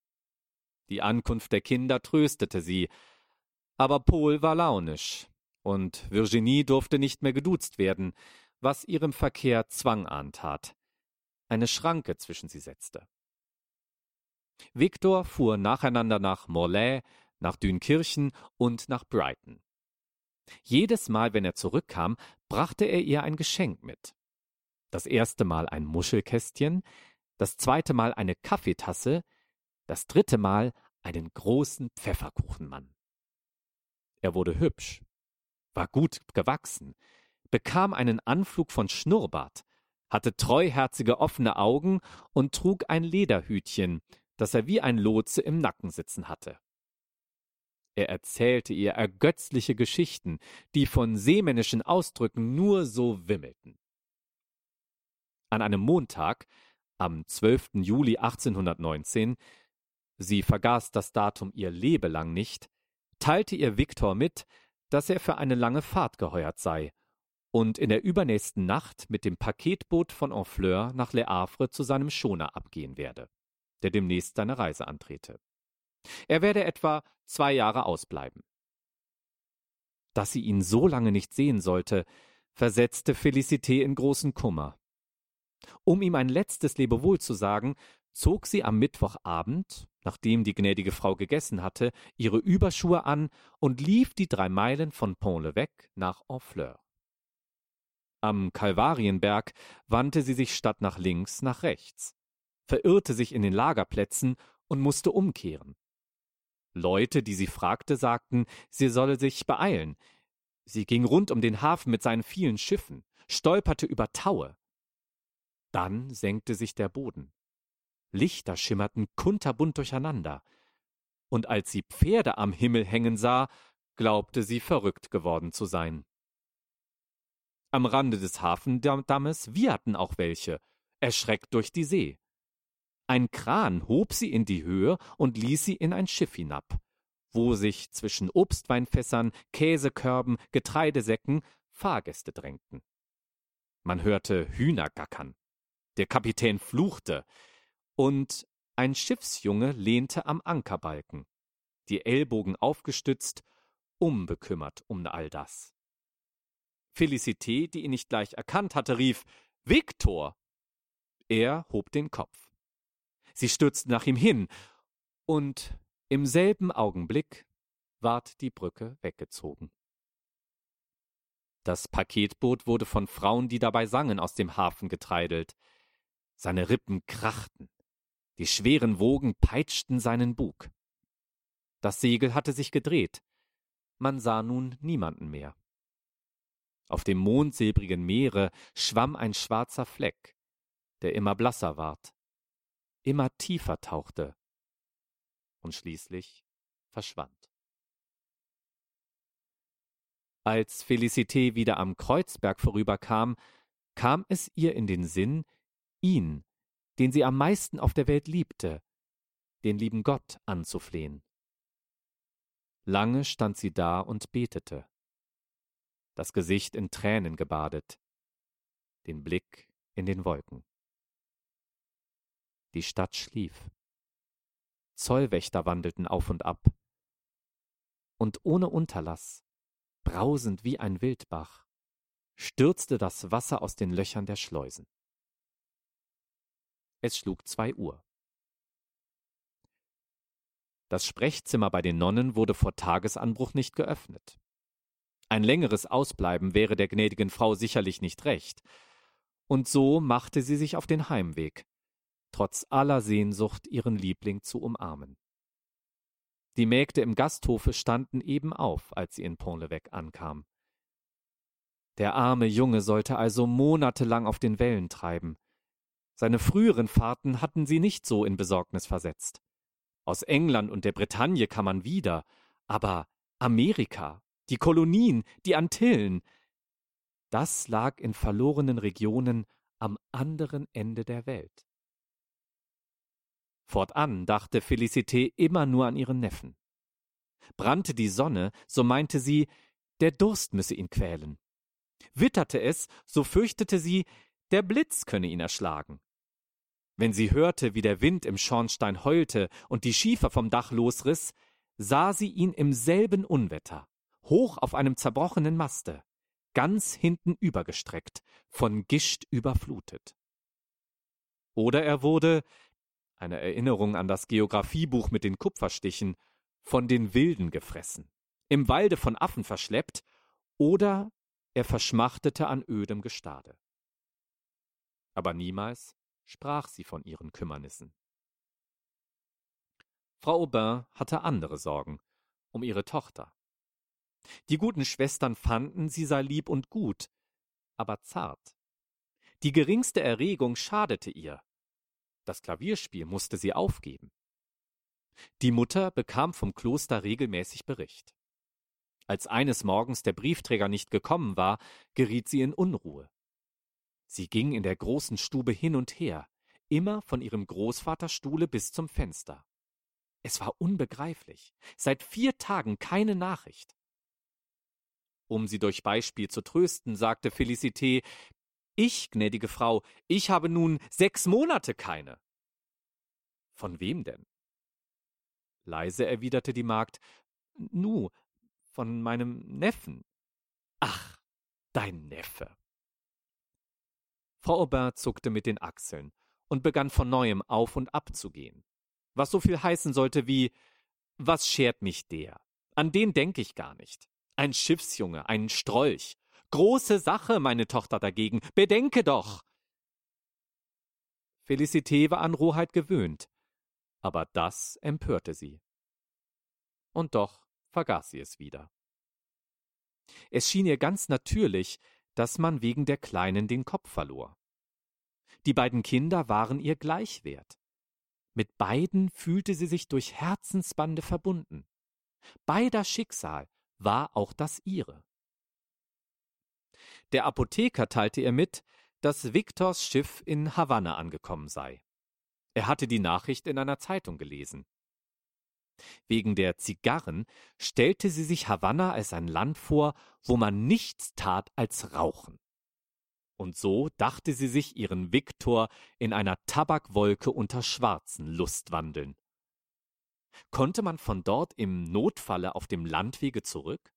Die Ankunft der Kinder tröstete sie, aber Paul war launisch, und Virginie durfte nicht mehr geduzt werden, was ihrem Verkehr Zwang antat, eine Schranke zwischen sie setzte. Victor fuhr nacheinander nach Morlaix, nach Dünkirchen und nach Brighton. Jedes Mal, wenn er zurückkam, brachte er ihr ein Geschenk mit. Das erste Mal ein Muschelkästchen, das zweite Mal eine Kaffeetasse, das dritte Mal einen großen Pfefferkuchenmann. Er wurde hübsch, war gut gewachsen, bekam einen Anflug von Schnurrbart, hatte treuherzige offene Augen und trug ein Lederhütchen, das er wie ein Lotse im Nacken sitzen hatte. Er erzählte ihr ergötzliche Geschichten, die von seemännischen Ausdrücken nur so wimmelten. An einem Montag, am 12. Juli 1819, sie vergaß das Datum ihr Lebelang nicht, teilte ihr Viktor mit, dass er für eine lange Fahrt geheuert sei und in der übernächsten Nacht mit dem Paketboot von Honfleur nach Le Havre zu seinem Schoner abgehen werde. der demnächst seine Reise antrete. Er werde etwa zwei Jahre ausbleiben. Dass sie ihn so lange nicht sehen sollte, versetzte Felicité in großen Kummer. Um ihm ein letztes Lebewohl zu sagen, zog sie am Mittwochabend, nachdem die gnädige Frau gegessen hatte, ihre Überschuhe an und lief die drei Meilen von Pont-l'Evêque nach Honfleur. Am Kalvarienberg wandte sie sich statt nach links nach rechts, verirrte sich in den Lagerplätzen und musste umkehren. Leute, die sie fragte, sagten, sie solle sich beeilen. Sie ging rund um den Hafen mit seinen vielen Schiffen, stolperte über Taue. Dann senkte sich der Boden. Lichter schimmerten kunterbunt durcheinander. Und als sie Pferde am Himmel hängen sah, glaubte sie verrückt geworden zu sein. Am Rande des Hafendammes wieherten auch welche, erschreckt durch die See. Ein Kran hob sie in die Höhe und ließ sie in ein Schiff hinab, wo sich zwischen Obstweinfässern, Käsekörben, Getreidesäcken Fahrgäste drängten. Man hörte Hühner gackern. Der Kapitän fluchte, und ein Schiffsjunge lehnte am Ankerbalken, die Ellbogen aufgestützt, unbekümmert um all das. Felicité, die ihn nicht gleich erkannt hatte, rief Viktor. Er hob den Kopf. Sie stürzte nach ihm hin, und im selben Augenblick ward die Brücke weggezogen. Das Paketboot wurde von Frauen, die dabei sangen, aus dem Hafen getreidelt. Seine Rippen krachten, die schweren Wogen peitschten seinen Bug. Das Segel hatte sich gedreht, man sah nun niemanden mehr. Auf dem mondsilbrigen Meere schwamm ein schwarzer Fleck, der immer blasser ward immer tiefer tauchte und schließlich verschwand. Als Felicité wieder am Kreuzberg vorüberkam, kam es ihr in den Sinn, ihn, den sie am meisten auf der Welt liebte, den lieben Gott anzuflehen. Lange stand sie da und betete, das Gesicht in Tränen gebadet, den Blick in den Wolken. Die Stadt schlief. Zollwächter wandelten auf und ab. Und ohne Unterlass, brausend wie ein Wildbach, stürzte das Wasser aus den Löchern der Schleusen. Es schlug zwei Uhr. Das Sprechzimmer bei den Nonnen wurde vor Tagesanbruch nicht geöffnet. Ein längeres Ausbleiben wäre der gnädigen Frau sicherlich nicht recht, und so machte sie sich auf den Heimweg, trotz aller Sehnsucht ihren Liebling zu umarmen. Die Mägde im Gasthofe standen eben auf, als sie in Pont-l'Evêque ankam. Der arme Junge sollte also monatelang auf den Wellen treiben. Seine früheren Fahrten hatten sie nicht so in Besorgnis versetzt. Aus England und der Bretagne kam man wieder, aber Amerika, die Kolonien, die Antillen, das lag in verlorenen Regionen am anderen Ende der Welt. Fortan dachte Felicité immer nur an ihren Neffen. Brannte die Sonne, so meinte sie, der Durst müsse ihn quälen. Witterte es, so fürchtete sie, der Blitz könne ihn erschlagen. Wenn sie hörte, wie der Wind im Schornstein heulte und die Schiefer vom Dach losriss, sah sie ihn im selben Unwetter, hoch auf einem zerbrochenen Maste, ganz hinten übergestreckt, von Gischt überflutet. Oder er wurde, eine Erinnerung an das Geographiebuch mit den Kupferstichen, von den Wilden gefressen, im Walde von Affen verschleppt, oder er verschmachtete an ödem Gestade. Aber niemals sprach sie von ihren Kümmernissen. Frau Aubin hatte andere Sorgen um ihre Tochter. Die guten Schwestern fanden, sie sei lieb und gut, aber zart. Die geringste Erregung schadete ihr, das Klavierspiel musste sie aufgeben. Die Mutter bekam vom Kloster regelmäßig Bericht. Als eines Morgens der Briefträger nicht gekommen war, geriet sie in Unruhe. Sie ging in der großen Stube hin und her, immer von ihrem Großvaterstuhle bis zum Fenster. Es war unbegreiflich. Seit vier Tagen keine Nachricht. Um sie durch Beispiel zu trösten, sagte Felicité, ich, gnädige Frau, ich habe nun sechs Monate keine. Von wem denn? Leise erwiderte die Magd, Nu, von meinem Neffen. Ach, dein Neffe. Frau Aubin zuckte mit den Achseln und begann von neuem auf und ab zu gehen. Was so viel heißen sollte wie Was schert mich der? An den denk ich gar nicht. Ein Schiffsjunge, ein Strolch. Große Sache, meine Tochter dagegen. Bedenke doch. Felicité war an Rohheit gewöhnt, aber das empörte sie. Und doch vergaß sie es wieder. Es schien ihr ganz natürlich, dass man wegen der Kleinen den Kopf verlor. Die beiden Kinder waren ihr gleichwert. Mit beiden fühlte sie sich durch Herzensbande verbunden. Beider Schicksal war auch das ihre. Der Apotheker teilte ihr mit, dass Viktors Schiff in Havanna angekommen sei. Er hatte die Nachricht in einer Zeitung gelesen. Wegen der Zigarren stellte sie sich Havanna als ein Land vor, wo man nichts tat als rauchen. Und so dachte sie sich ihren Viktor in einer Tabakwolke unter Schwarzen lustwandeln. Konnte man von dort im Notfalle auf dem Landwege zurück?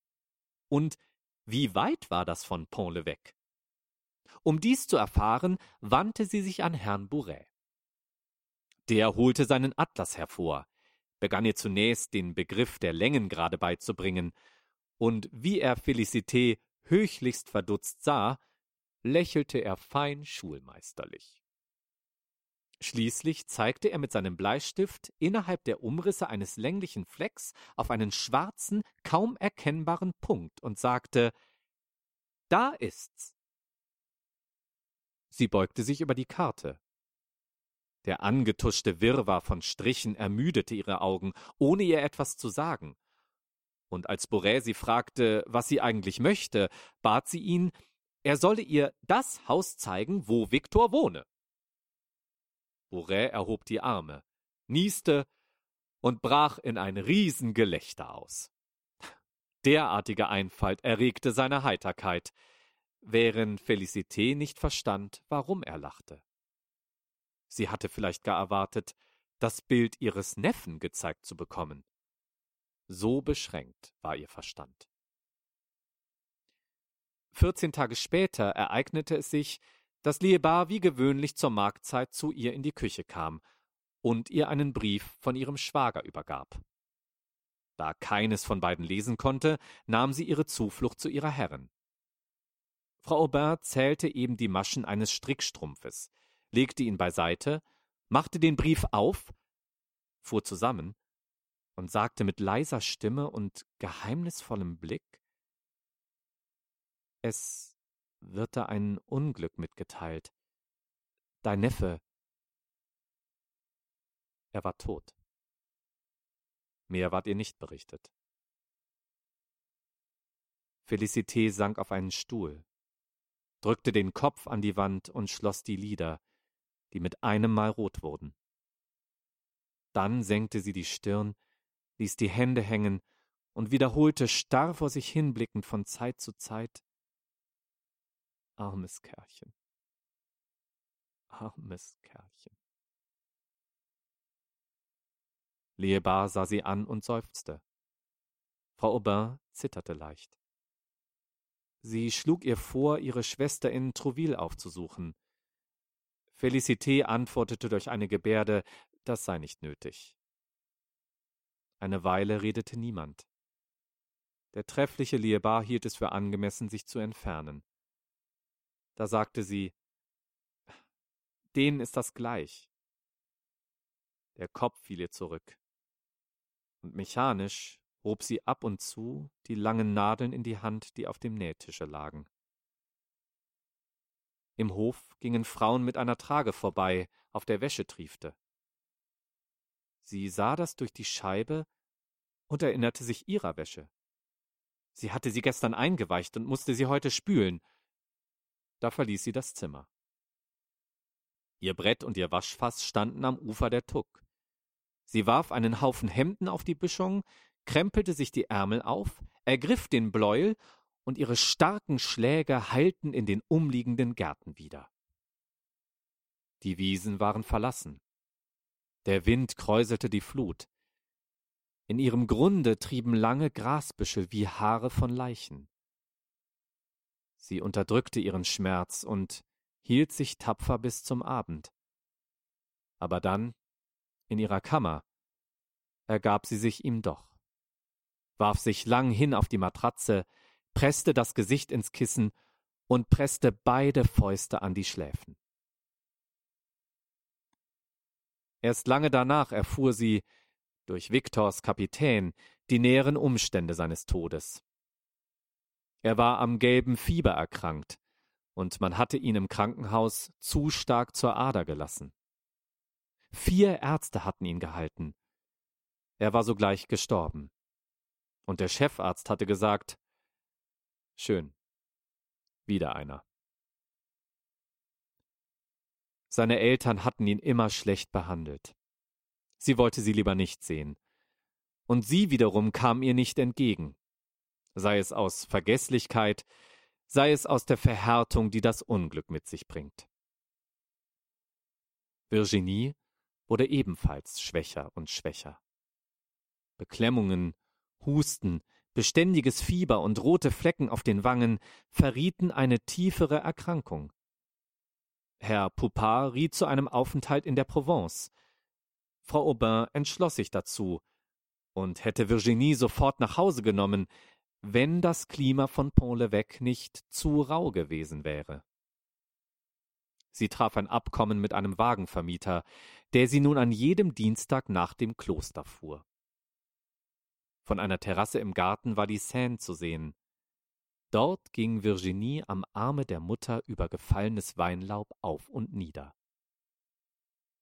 Und wie weit war das von Pont-l'Evêque? Um dies zu erfahren, wandte sie sich an Herrn Bourret. Der holte seinen Atlas hervor, begann ihr zunächst den Begriff der Längengrade beizubringen, und wie er Felicité höchlichst verdutzt sah, lächelte er fein schulmeisterlich. Schließlich zeigte er mit seinem Bleistift innerhalb der Umrisse eines länglichen Flecks auf einen schwarzen, kaum erkennbaren Punkt und sagte Da ist's. Sie beugte sich über die Karte. Der angetuschte Wirrwarr von Strichen ermüdete ihre Augen, ohne ihr etwas zu sagen. Und als Borä sie fragte, was sie eigentlich möchte, bat sie ihn, er solle ihr das Haus zeigen, wo Viktor wohne. Borä erhob die Arme, nieste und brach in ein Riesengelächter aus. Derartige Einfalt erregte seine Heiterkeit, während Felicité nicht verstand, warum er lachte. Sie hatte vielleicht gar erwartet, das Bild ihres Neffen gezeigt zu bekommen. So beschränkt war ihr Verstand. Vierzehn Tage später ereignete es sich, dass Liebar wie gewöhnlich zur Marktzeit zu ihr in die Küche kam und ihr einen Brief von ihrem Schwager übergab. Da keines von beiden lesen konnte, nahm sie ihre Zuflucht zu ihrer Herrin. Frau Aubin zählte eben die Maschen eines Strickstrumpfes, legte ihn beiseite, machte den Brief auf, fuhr zusammen und sagte mit leiser Stimme und geheimnisvollem Blick Es wird da ein Unglück mitgeteilt. Dein Neffe. Er war tot. Mehr ward ihr nicht berichtet. Felicité sank auf einen Stuhl, drückte den Kopf an die Wand und schloss die Lider, die mit einem Mal rot wurden. Dann senkte sie die Stirn, ließ die Hände hängen und wiederholte starr vor sich hinblickend von Zeit zu Zeit Armes Kerlchen. Armes Kerlchen. Leebar sah sie an und seufzte. Frau Aubin zitterte leicht. Sie schlug ihr vor, ihre Schwester in Trouville aufzusuchen, Felicité antwortete durch eine Gebärde, das sei nicht nötig. Eine Weile redete niemand. Der treffliche Liebar hielt es für angemessen, sich zu entfernen. Da sagte sie, denen ist das gleich. Der Kopf fiel ihr zurück. Und mechanisch hob sie ab und zu die langen Nadeln in die Hand, die auf dem Nähtische lagen. Im Hof gingen Frauen mit einer Trage vorbei, auf der Wäsche triefte. Sie sah das durch die Scheibe und erinnerte sich ihrer Wäsche. Sie hatte sie gestern eingeweicht und musste sie heute spülen. Da verließ sie das Zimmer. Ihr Brett und ihr Waschfass standen am Ufer der Tuck. Sie warf einen Haufen Hemden auf die Büschung, krempelte sich die Ärmel auf, ergriff den Bläuel und ihre starken Schläge heilten in den umliegenden Gärten wieder. Die Wiesen waren verlassen. Der Wind kräuselte die Flut. In ihrem Grunde trieben lange Grasbüschel wie Haare von Leichen. Sie unterdrückte ihren Schmerz und hielt sich tapfer bis zum Abend. Aber dann, in ihrer Kammer, ergab sie sich ihm doch, warf sich lang hin auf die Matratze, presste das Gesicht ins Kissen und presste beide Fäuste an die Schläfen. Erst lange danach erfuhr sie, durch Viktors Kapitän, die näheren Umstände seines Todes. Er war am gelben Fieber erkrankt, und man hatte ihn im Krankenhaus zu stark zur Ader gelassen. Vier Ärzte hatten ihn gehalten. Er war sogleich gestorben. Und der Chefarzt hatte gesagt, Schön. Wieder einer. Seine Eltern hatten ihn immer schlecht behandelt. Sie wollte sie lieber nicht sehen. Und sie wiederum kam ihr nicht entgegen. Sei es aus Vergesslichkeit, sei es aus der Verhärtung, die das Unglück mit sich bringt. Virginie wurde ebenfalls schwächer und schwächer. Beklemmungen, Husten, beständiges Fieber und rote Flecken auf den Wangen verrieten eine tiefere Erkrankung. Herr Poupard riet zu einem Aufenthalt in der Provence. Frau Aubin entschloss sich dazu und hätte Virginie sofort nach Hause genommen, wenn das Klima von Pont-l'Evêque nicht zu rau gewesen wäre. Sie traf ein Abkommen mit einem Wagenvermieter, der sie nun an jedem Dienstag nach dem Kloster fuhr. Von einer Terrasse im Garten war die Seine zu sehen. Dort ging Virginie am Arme der Mutter über gefallenes Weinlaub auf und nieder.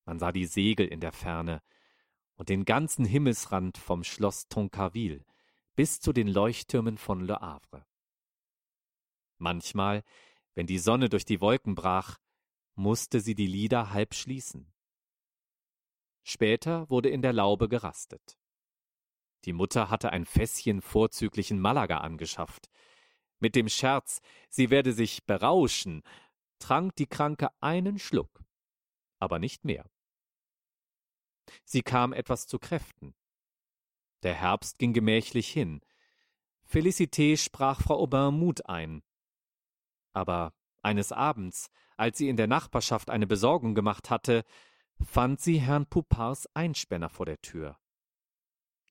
Man sah die Segel in der Ferne und den ganzen Himmelsrand vom Schloss Toncarville bis zu den Leuchttürmen von Le Havre. Manchmal, wenn die Sonne durch die Wolken brach, musste sie die Lider halb schließen. Später wurde in der Laube gerastet. Die Mutter hatte ein Fässchen vorzüglichen Malaga angeschafft. Mit dem Scherz, sie werde sich berauschen, trank die Kranke einen Schluck, aber nicht mehr. Sie kam etwas zu Kräften. Der Herbst ging gemächlich hin. Felicité sprach Frau Aubin Mut ein. Aber eines Abends, als sie in der Nachbarschaft eine Besorgung gemacht hatte, fand sie Herrn Poupards Einspänner vor der Tür.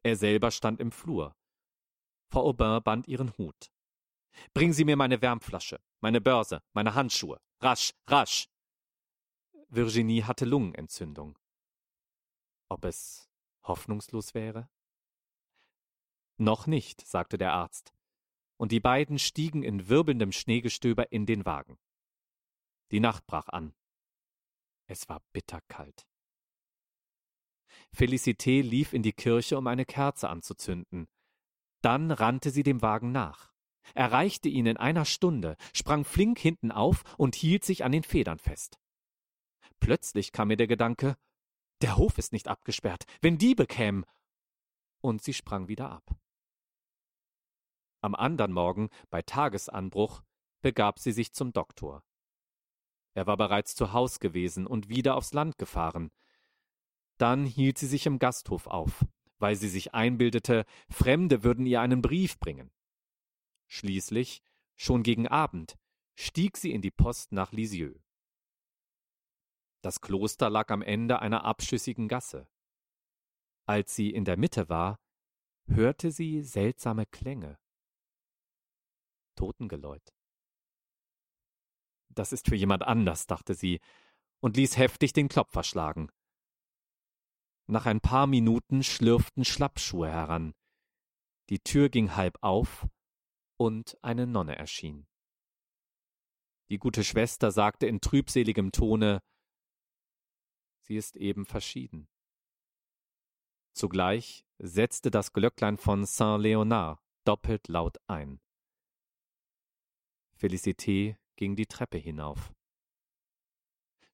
Er selber stand im Flur. Frau Aubin band ihren Hut. Bringen Sie mir meine Wärmflasche, meine Börse, meine Handschuhe. Rasch, rasch. Virginie hatte Lungenentzündung. Ob es hoffnungslos wäre? Noch nicht, sagte der Arzt und die beiden stiegen in wirbelndem Schneegestöber in den Wagen. Die Nacht brach an. Es war bitterkalt. Felicité lief in die Kirche, um eine Kerze anzuzünden. Dann rannte sie dem Wagen nach, erreichte ihn in einer Stunde, sprang flink hinten auf und hielt sich an den Federn fest. Plötzlich kam ihr der Gedanke, der Hof ist nicht abgesperrt, wenn Diebe kämen. Und sie sprang wieder ab. Am andern Morgen, bei Tagesanbruch, begab sie sich zum Doktor. Er war bereits zu Haus gewesen und wieder aufs Land gefahren. Dann hielt sie sich im Gasthof auf, weil sie sich einbildete, Fremde würden ihr einen Brief bringen. Schließlich, schon gegen Abend, stieg sie in die Post nach Lisieux. Das Kloster lag am Ende einer abschüssigen Gasse. Als sie in der Mitte war, hörte sie seltsame Klänge. Totengeläut. Das ist für jemand anders, dachte sie und ließ heftig den Klopfer schlagen. Nach ein paar Minuten schlürften Schlappschuhe heran. Die Tür ging halb auf und eine Nonne erschien. Die gute Schwester sagte in trübseligem Tone Sie ist eben verschieden. Zugleich setzte das Glöcklein von Saint Leonard doppelt laut ein. Felicité ging die Treppe hinauf.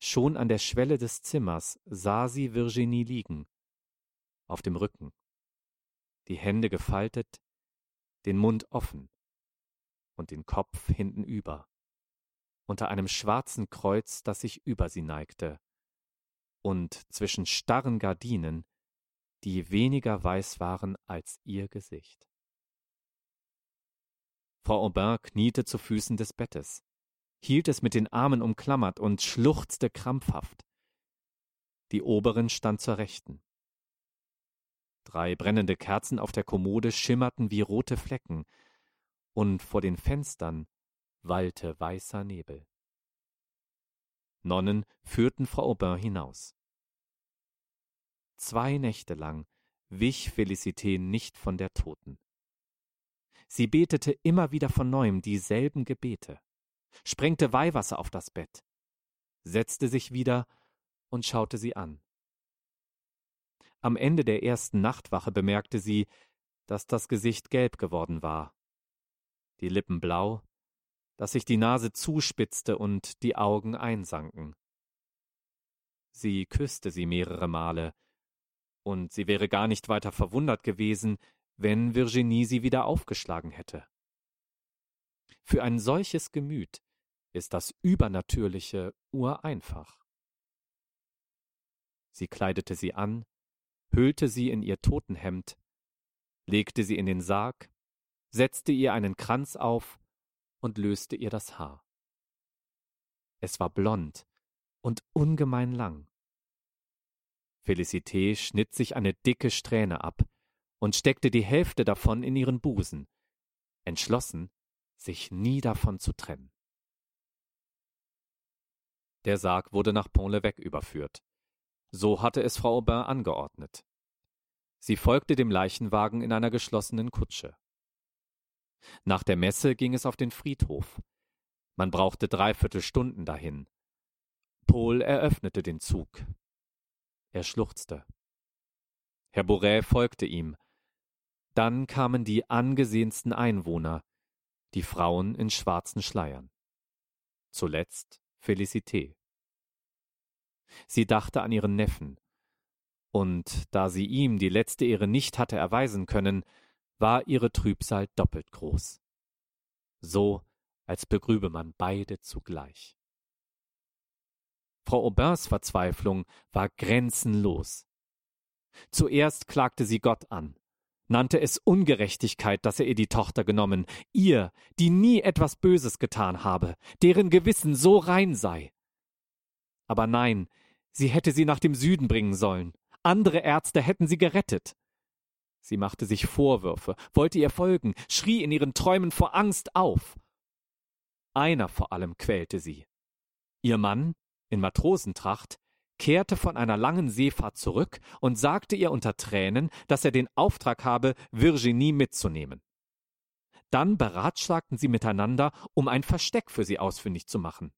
Schon an der Schwelle des Zimmers sah sie Virginie liegen, auf dem Rücken, die Hände gefaltet, den Mund offen und den Kopf hintenüber, unter einem schwarzen Kreuz, das sich über sie neigte, und zwischen starren Gardinen, die weniger weiß waren als ihr Gesicht. Frau Aubin kniete zu Füßen des Bettes, hielt es mit den Armen umklammert und schluchzte krampfhaft. Die Oberin stand zur Rechten. Drei brennende Kerzen auf der Kommode schimmerten wie rote Flecken, und vor den Fenstern wallte weißer Nebel. Nonnen führten Frau Aubin hinaus. Zwei Nächte lang wich Felicité nicht von der Toten. Sie betete immer wieder von neuem dieselben Gebete, sprengte Weihwasser auf das Bett, setzte sich wieder und schaute sie an. Am Ende der ersten Nachtwache bemerkte sie, dass das Gesicht gelb geworden war, die Lippen blau, dass sich die Nase zuspitzte und die Augen einsanken. Sie küsste sie mehrere Male, und sie wäre gar nicht weiter verwundert gewesen, wenn Virginie sie wieder aufgeschlagen hätte. Für ein solches Gemüt ist das Übernatürliche ureinfach. Sie kleidete sie an, hüllte sie in ihr Totenhemd, legte sie in den Sarg, setzte ihr einen Kranz auf und löste ihr das Haar. Es war blond und ungemein lang. Felicité schnitt sich eine dicke Strähne ab und steckte die Hälfte davon in ihren Busen, entschlossen, sich nie davon zu trennen. Der Sarg wurde nach Pont-l'Evêque überführt. So hatte es Frau Aubin angeordnet. Sie folgte dem Leichenwagen in einer geschlossenen Kutsche. Nach der Messe ging es auf den Friedhof. Man brauchte dreiviertel Stunden dahin. Paul eröffnete den Zug. Er schluchzte. Herr Bourret folgte ihm. Dann kamen die angesehensten Einwohner, die Frauen in schwarzen Schleiern. Zuletzt Felicité. Sie dachte an ihren Neffen, und da sie ihm die letzte Ehre nicht hatte erweisen können, war ihre Trübsal doppelt groß. So, als begrübe man beide zugleich. Frau Aubins Verzweiflung war grenzenlos. Zuerst klagte sie Gott an, nannte es Ungerechtigkeit, dass er ihr die Tochter genommen, ihr, die nie etwas Böses getan habe, deren Gewissen so rein sei. Aber nein, sie hätte sie nach dem Süden bringen sollen. Andere Ärzte hätten sie gerettet. Sie machte sich Vorwürfe, wollte ihr folgen, schrie in ihren Träumen vor Angst auf. Einer vor allem quälte sie. Ihr Mann, in Matrosentracht, kehrte von einer langen Seefahrt zurück und sagte ihr unter Tränen, dass er den Auftrag habe, Virginie mitzunehmen. Dann beratschlagten sie miteinander, um ein Versteck für sie ausfindig zu machen.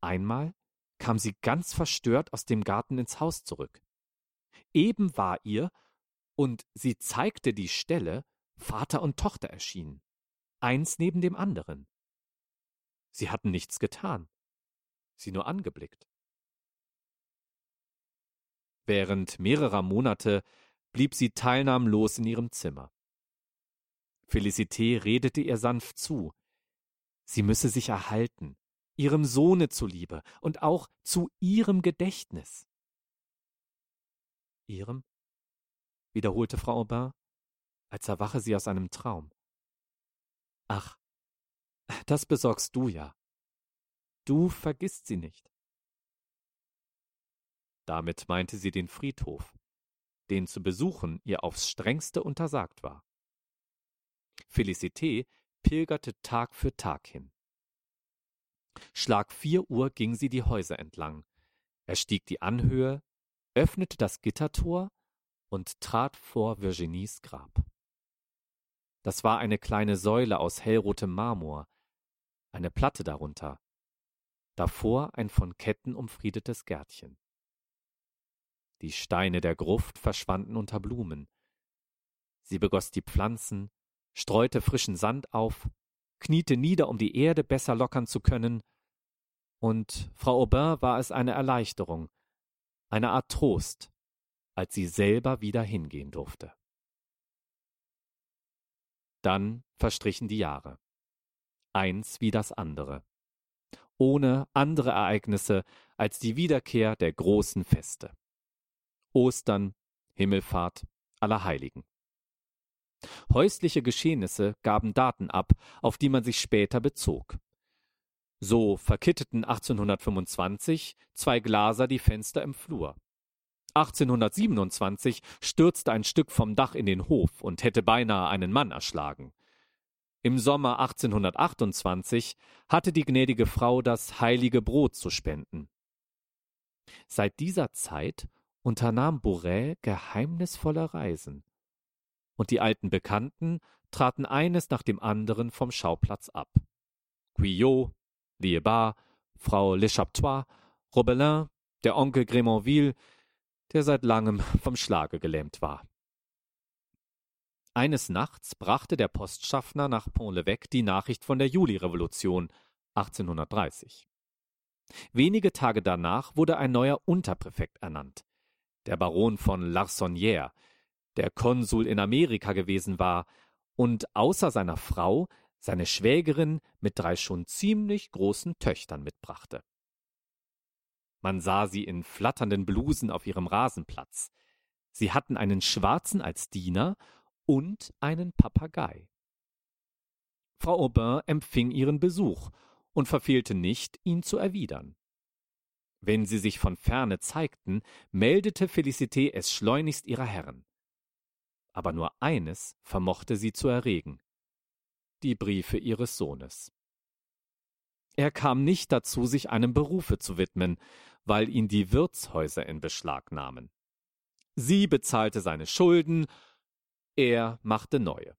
Einmal kam sie ganz verstört aus dem Garten ins Haus zurück. Eben war ihr, und sie zeigte die Stelle, Vater und Tochter erschienen, eins neben dem anderen. Sie hatten nichts getan, sie nur angeblickt. Während mehrerer Monate blieb sie teilnahmlos in ihrem Zimmer. Felicité redete ihr sanft zu, sie müsse sich erhalten, ihrem Sohne zuliebe und auch zu ihrem Gedächtnis. Ihrem? wiederholte Frau Aubin, als erwache sie aus einem Traum. Ach, das besorgst du ja. Du vergisst sie nicht. Damit meinte sie den Friedhof, den zu besuchen ihr aufs strengste untersagt war. Felicité pilgerte Tag für Tag hin. Schlag vier Uhr ging sie die Häuser entlang, erstieg die Anhöhe, öffnete das Gittertor und trat vor Virginies Grab. Das war eine kleine Säule aus hellrotem Marmor, eine Platte darunter, davor ein von Ketten umfriedetes Gärtchen. Die Steine der Gruft verschwanden unter Blumen. Sie begoss die Pflanzen, streute frischen Sand auf, kniete nieder, um die Erde besser lockern zu können, und Frau Aubin war es eine Erleichterung, eine Art Trost, als sie selber wieder hingehen durfte. Dann verstrichen die Jahre, eins wie das andere, ohne andere Ereignisse als die Wiederkehr der großen Feste. Ostern, Himmelfahrt, Allerheiligen. Häusliche Geschehnisse gaben Daten ab, auf die man sich später bezog. So verkitteten 1825 zwei Glaser die Fenster im Flur. 1827 stürzte ein Stück vom Dach in den Hof und hätte beinahe einen Mann erschlagen. Im Sommer 1828 hatte die gnädige Frau das heilige Brot zu spenden. Seit dieser Zeit unternahm Bourret geheimnisvolle Reisen. Und die alten Bekannten traten eines nach dem anderen vom Schauplatz ab. Guyot, Liébar, Frau Lechaptois, Robelin, der Onkel Grémonville, der seit langem vom Schlage gelähmt war. Eines Nachts brachte der Postschaffner nach Pont-l'Evêque die Nachricht von der Julirevolution 1830. Wenige Tage danach wurde ein neuer Unterpräfekt ernannt, der Baron von Larsonnière, der Konsul in Amerika gewesen war und außer seiner Frau seine Schwägerin mit drei schon ziemlich großen Töchtern mitbrachte. Man sah sie in flatternden Blusen auf ihrem Rasenplatz. Sie hatten einen Schwarzen als Diener und einen Papagei. Frau Aubin empfing ihren Besuch und verfehlte nicht, ihn zu erwidern. Wenn sie sich von ferne zeigten, meldete Felicité es schleunigst ihrer Herren. Aber nur eines vermochte sie zu erregen die Briefe ihres Sohnes. Er kam nicht dazu, sich einem Berufe zu widmen, weil ihn die Wirtshäuser in Beschlag nahmen. Sie bezahlte seine Schulden, er machte neue.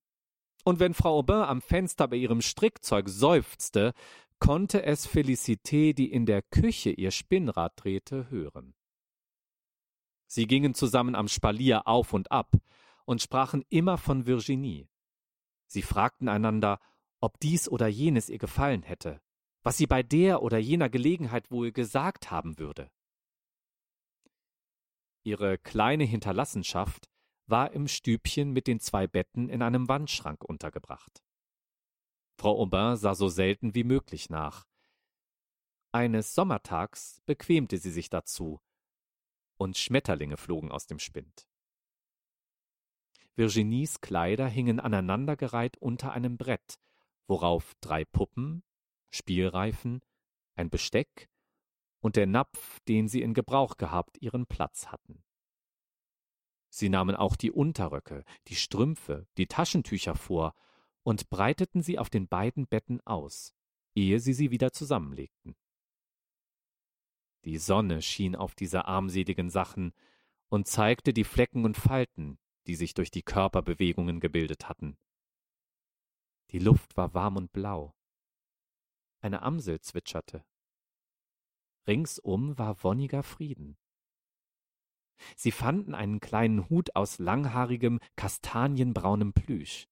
Und wenn Frau Aubin am Fenster bei ihrem Strickzeug seufzte, konnte es Felicité, die in der Küche ihr Spinnrad drehte, hören. Sie gingen zusammen am Spalier auf und ab und sprachen immer von Virginie. Sie fragten einander, ob dies oder jenes ihr gefallen hätte, was sie bei der oder jener Gelegenheit wohl gesagt haben würde. Ihre kleine Hinterlassenschaft war im Stübchen mit den zwei Betten in einem Wandschrank untergebracht. Frau Aubin sah so selten wie möglich nach. Eines Sommertags bequemte sie sich dazu, und Schmetterlinge flogen aus dem Spind. Virginies Kleider hingen aneinandergereiht unter einem Brett, worauf drei Puppen, Spielreifen, ein Besteck und der Napf, den sie in Gebrauch gehabt, ihren Platz hatten. Sie nahmen auch die Unterröcke, die Strümpfe, die Taschentücher vor und breiteten sie auf den beiden Betten aus, ehe sie sie wieder zusammenlegten. Die Sonne schien auf diese armseligen Sachen und zeigte die Flecken und Falten, die sich durch die Körperbewegungen gebildet hatten. Die Luft war warm und blau. Eine Amsel zwitscherte. Ringsum war wonniger Frieden. Sie fanden einen kleinen Hut aus langhaarigem, kastanienbraunem Plüsch.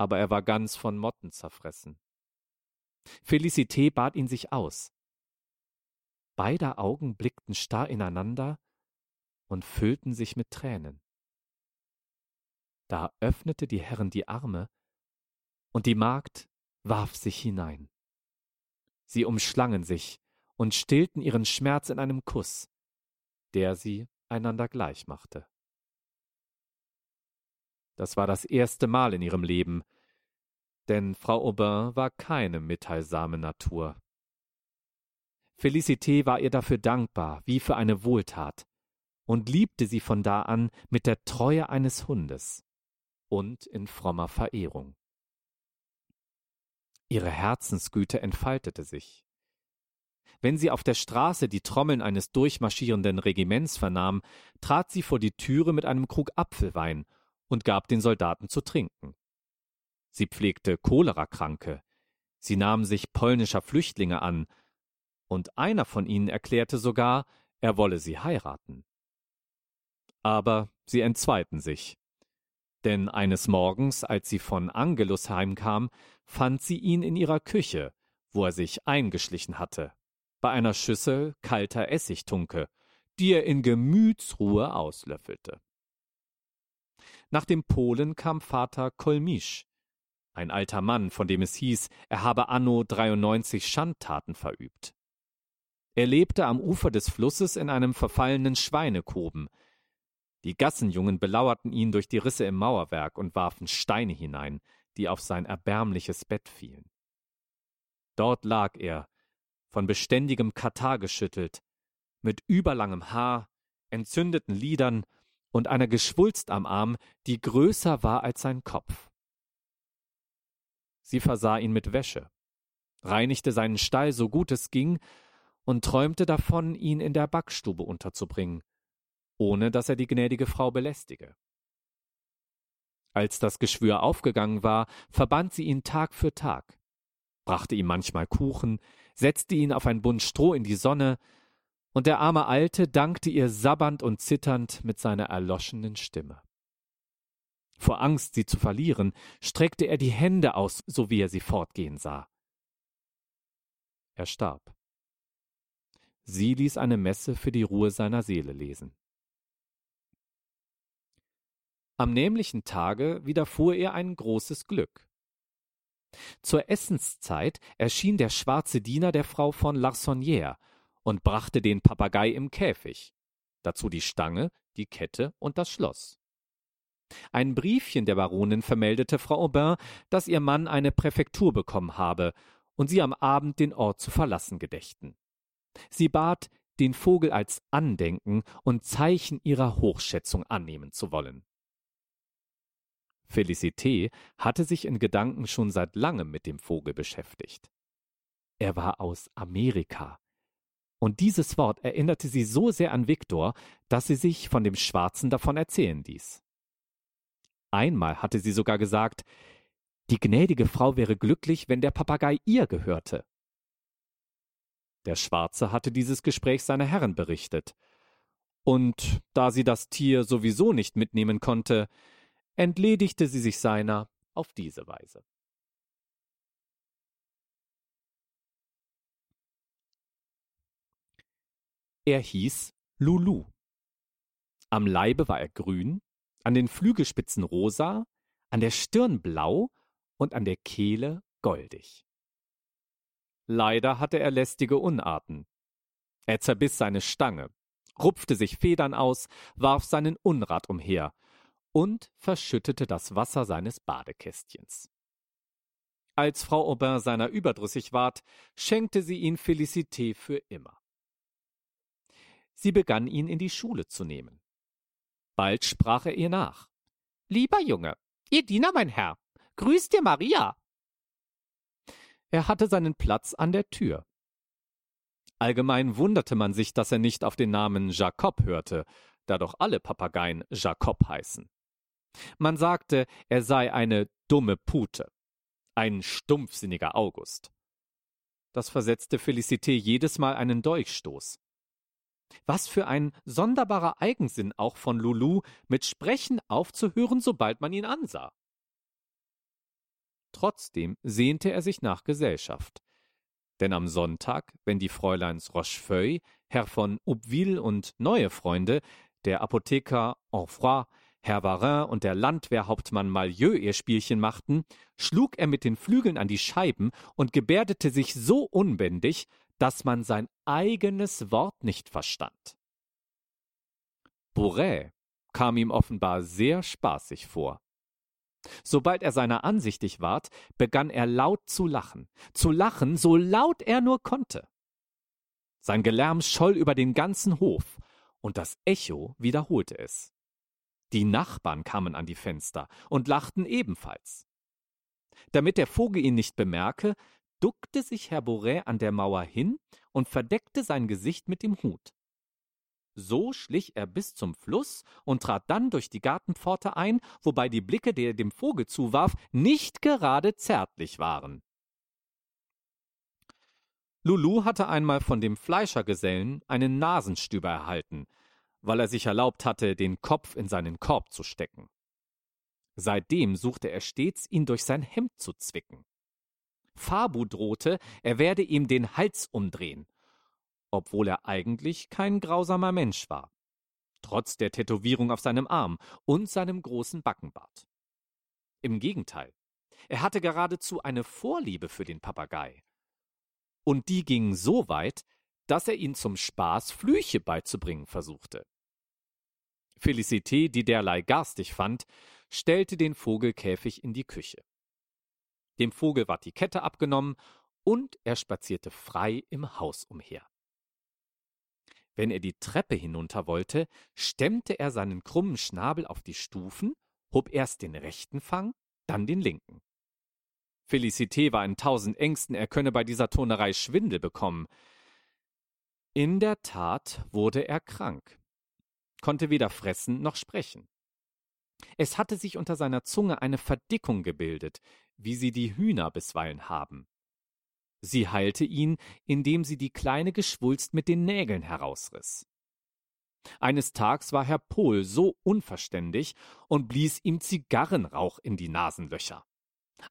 Aber er war ganz von Motten zerfressen. Felicité bat ihn sich aus. Beider Augen blickten starr ineinander und füllten sich mit Tränen. Da öffnete die Herrin die Arme, und die Magd warf sich hinein. Sie umschlangen sich und stillten ihren Schmerz in einem Kuss, der sie einander gleich machte. Das war das erste Mal in ihrem Leben, denn Frau Aubin war keine mitteilsame Natur. Felicité war ihr dafür dankbar, wie für eine Wohltat, und liebte sie von da an mit der Treue eines Hundes und in frommer Verehrung. Ihre Herzensgüte entfaltete sich. Wenn sie auf der Straße die Trommeln eines durchmarschierenden Regiments vernahm, trat sie vor die Türe mit einem Krug Apfelwein und gab den Soldaten zu trinken. Sie pflegte Cholerakranke, sie nahm sich polnischer Flüchtlinge an, und einer von ihnen erklärte sogar, er wolle sie heiraten. Aber sie entzweiten sich. Denn eines Morgens, als sie von Angelus heimkam, fand sie ihn in ihrer Küche, wo er sich eingeschlichen hatte, bei einer Schüssel kalter Essigtunke, die er in Gemütsruhe auslöffelte. Nach dem Polen kam Vater Kolmisch, ein alter Mann, von dem es hieß, er habe anno 93 Schandtaten verübt. Er lebte am Ufer des Flusses in einem verfallenen Schweinekoben. Die Gassenjungen belauerten ihn durch die Risse im Mauerwerk und warfen Steine hinein, die auf sein erbärmliches Bett fielen. Dort lag er, von beständigem Katar geschüttelt, mit überlangem Haar, entzündeten Lidern und einer Geschwulst am Arm, die größer war als sein Kopf. Sie versah ihn mit Wäsche, reinigte seinen Stall so gut es ging und träumte davon, ihn in der Backstube unterzubringen, ohne dass er die gnädige Frau belästige. Als das Geschwür aufgegangen war, verband sie ihn Tag für Tag, brachte ihm manchmal Kuchen, setzte ihn auf ein Bund Stroh in die Sonne, und der arme Alte dankte ihr sabbernd und zitternd mit seiner erloschenen Stimme. Vor Angst, sie zu verlieren, streckte er die Hände aus, so wie er sie fortgehen sah. Er starb. Sie ließ eine Messe für die Ruhe seiner Seele lesen. Am nämlichen Tage widerfuhr ihr ein großes Glück. Zur Essenszeit erschien der schwarze Diener der Frau von Larsonnière und brachte den Papagei im Käfig, dazu die Stange, die Kette und das Schloss. Ein Briefchen der Baronin vermeldete Frau Aubin, dass ihr Mann eine Präfektur bekommen habe und sie am Abend den Ort zu verlassen gedächten. Sie bat, den Vogel als Andenken und Zeichen ihrer Hochschätzung annehmen zu wollen. Felicité hatte sich in Gedanken schon seit langem mit dem Vogel beschäftigt. Er war aus Amerika. Und dieses Wort erinnerte sie so sehr an Viktor, dass sie sich von dem Schwarzen davon erzählen ließ. Einmal hatte sie sogar gesagt, die gnädige Frau wäre glücklich, wenn der Papagei ihr gehörte. Der Schwarze hatte dieses Gespräch seiner Herren berichtet. Und da sie das Tier sowieso nicht mitnehmen konnte, entledigte sie sich seiner auf diese Weise. Er hieß Lulu. Am Leibe war er grün, an den Flügelspitzen rosa, an der Stirn blau und an der Kehle goldig. Leider hatte er lästige Unarten. Er zerbiss seine Stange, rupfte sich Federn aus, warf seinen Unrat umher und verschüttete das Wasser seines Badekästchens. Als Frau Aubin seiner überdrüssig ward, schenkte sie ihn Felicité für immer. Sie begann ihn in die Schule zu nehmen. Bald sprach er ihr nach. Lieber Junge, ihr Diener, mein Herr, grüß dir Maria. Er hatte seinen Platz an der Tür. Allgemein wunderte man sich, dass er nicht auf den Namen Jacob hörte, da doch alle Papageien Jacob heißen. Man sagte, er sei eine dumme Pute, ein stumpfsinniger August. Das versetzte Felicité jedes Mal einen Dolchstoß. Was für ein sonderbarer Eigensinn auch von Lulu, mit Sprechen aufzuhören, sobald man ihn ansah. Trotzdem sehnte er sich nach Gesellschaft. Denn am Sonntag, wenn die Fräuleins Rochefeuille, Herr von Aubeville und neue Freunde, der Apotheker Enfroy, Herr Varin und der Landwehrhauptmann Malieu ihr Spielchen machten, schlug er mit den Flügeln an die Scheiben und gebärdete sich so unbändig, dass man sein eigenes Wort nicht verstand. Bourret kam ihm offenbar sehr spaßig vor. Sobald er seiner ansichtig ward, begann er laut zu lachen, zu lachen, so laut er nur konnte. Sein Gelärm scholl über den ganzen Hof, und das Echo wiederholte es. Die Nachbarn kamen an die Fenster und lachten ebenfalls. Damit der Vogel ihn nicht bemerke, duckte sich Herr Boret an der Mauer hin und verdeckte sein Gesicht mit dem Hut. So schlich er bis zum Fluss und trat dann durch die Gartenpforte ein, wobei die Blicke, die er dem Vogel zuwarf, nicht gerade zärtlich waren. Lulu hatte einmal von dem Fleischergesellen einen Nasenstüber erhalten, weil er sich erlaubt hatte, den Kopf in seinen Korb zu stecken. Seitdem suchte er stets, ihn durch sein Hemd zu zwicken. Fabu drohte, er werde ihm den Hals umdrehen, obwohl er eigentlich kein grausamer Mensch war, trotz der Tätowierung auf seinem Arm und seinem großen Backenbart. Im Gegenteil, Er hatte geradezu eine Vorliebe für den Papagei. Und die ging so weit, dass er ihn zum Spaß Flüche beizubringen versuchte. Felicité, die derlei garstig fand, stellte den Vogelkäfig in die Küche. Dem Vogel ward die Kette abgenommen und er spazierte frei im Haus umher. Wenn er die Treppe hinunter wollte, stemmte er seinen krummen Schnabel auf die Stufen, hob erst den rechten Fang, dann den linken. Felicité war in tausend Ängsten, er könne bei dieser Turnerei Schwindel bekommen. In der Tat wurde er krank, konnte weder fressen noch sprechen. Es hatte sich unter seiner Zunge eine Verdickung gebildet, wie sie die Hühner bisweilen haben. Sie heilte ihn, indem sie die kleine Geschwulst mit den Nägeln herausriss. Eines Tags war Herr Pohl so unverständig und blies ihm Zigarrenrauch in die Nasenlöcher.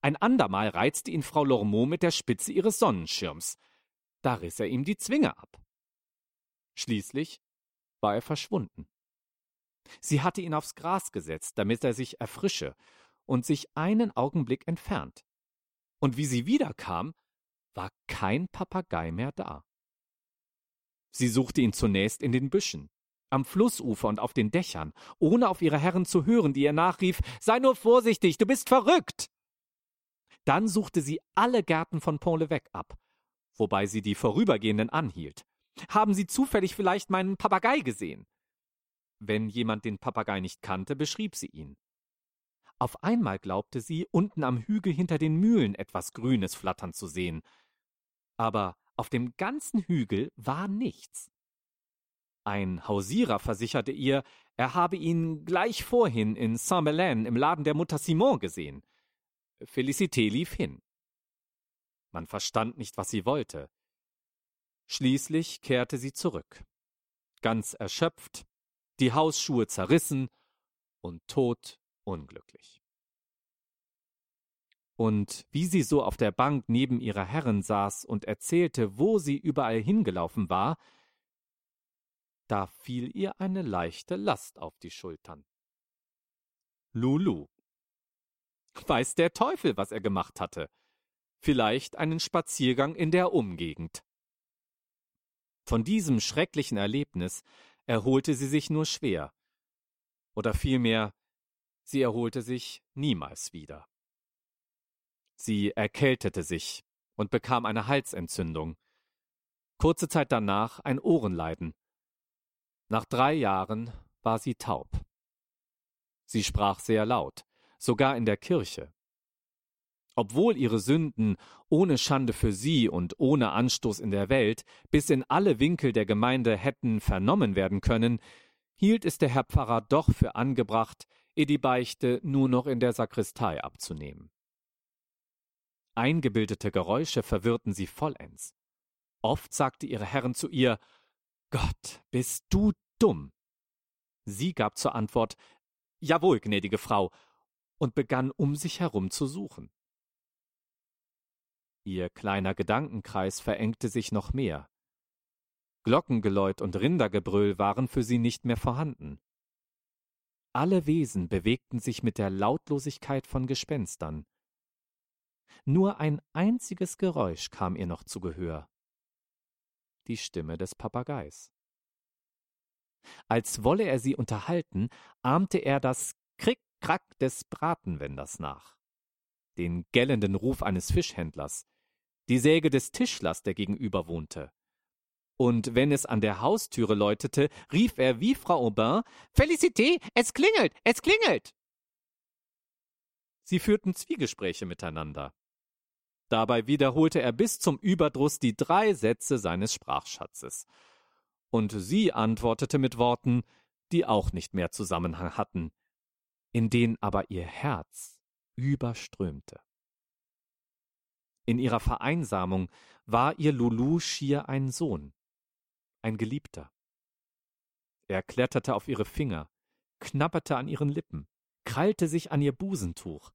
Ein andermal reizte ihn Frau Lormeau mit der Spitze ihres Sonnenschirms. Da riss er ihm die Zwinge ab. Schließlich war er verschwunden. Sie hatte ihn aufs Gras gesetzt, damit er sich erfrische und sich einen Augenblick entfernt. Und wie sie wiederkam, war kein Papagei mehr da. Sie suchte ihn zunächst in den Büschen, am Flussufer und auf den Dächern, ohne auf ihre Herren zu hören, die ihr nachrief Sei nur vorsichtig, du bist verrückt. Dann suchte sie alle Gärten von Pont-l'Evêque ab, wobei sie die Vorübergehenden anhielt. Haben Sie zufällig vielleicht meinen Papagei gesehen? Wenn jemand den Papagei nicht kannte, beschrieb sie ihn. Auf einmal glaubte sie, unten am Hügel hinter den Mühlen etwas Grünes flattern zu sehen. Aber auf dem ganzen Hügel war nichts. Ein Hausierer versicherte ihr, er habe ihn gleich vorhin in Saint-Melaine im Laden der Mutter Simon gesehen. Felicité lief hin. Man verstand nicht, was sie wollte. Schließlich kehrte sie zurück. Ganz erschöpft, die Hausschuhe zerrissen und tot unglücklich. Und wie sie so auf der Bank neben ihrer Herrin saß und erzählte, wo sie überall hingelaufen war, da fiel ihr eine leichte Last auf die Schultern. Lulu. Weiß der Teufel, was er gemacht hatte. Vielleicht einen Spaziergang in der Umgegend. Von diesem schrecklichen Erlebnis erholte sie sich nur schwer. Oder vielmehr, sie erholte sich niemals wieder. Sie erkältete sich und bekam eine Halsentzündung. Kurze Zeit danach ein Ohrenleiden. Nach drei Jahren war sie taub. Sie sprach sehr laut sogar in der Kirche. Obwohl ihre Sünden ohne Schande für sie und ohne Anstoß in der Welt bis in alle Winkel der Gemeinde hätten vernommen werden können, hielt es der Herr Pfarrer doch für angebracht, ihr die Beichte nur noch in der Sakristei abzunehmen. Eingebildete Geräusche verwirrten sie vollends. Oft sagte ihre Herren zu ihr Gott, bist du dumm. Sie gab zur Antwort Jawohl, gnädige Frau, und begann um sich herum zu suchen. Ihr kleiner Gedankenkreis verengte sich noch mehr. Glockengeläut und Rindergebrüll waren für sie nicht mehr vorhanden. Alle Wesen bewegten sich mit der Lautlosigkeit von Gespenstern. Nur ein einziges Geräusch kam ihr noch zu Gehör. Die Stimme des Papageis. Als wolle er sie unterhalten, ahmte er das Krick Krack des Bratenwenders nach, den gellenden Ruf eines Fischhändlers, die Säge des Tischlers, der gegenüber wohnte. Und wenn es an der Haustüre läutete, rief er wie Frau Aubin Felicité, es klingelt, es klingelt. Sie führten Zwiegespräche miteinander. Dabei wiederholte er bis zum Überdruss die drei Sätze seines Sprachschatzes. Und sie antwortete mit Worten, die auch nicht mehr Zusammenhang hatten, in denen aber ihr Herz überströmte. In ihrer Vereinsamung war ihr Lulu schier ein Sohn, ein Geliebter. Er kletterte auf ihre Finger, knabberte an ihren Lippen, krallte sich an ihr Busentuch,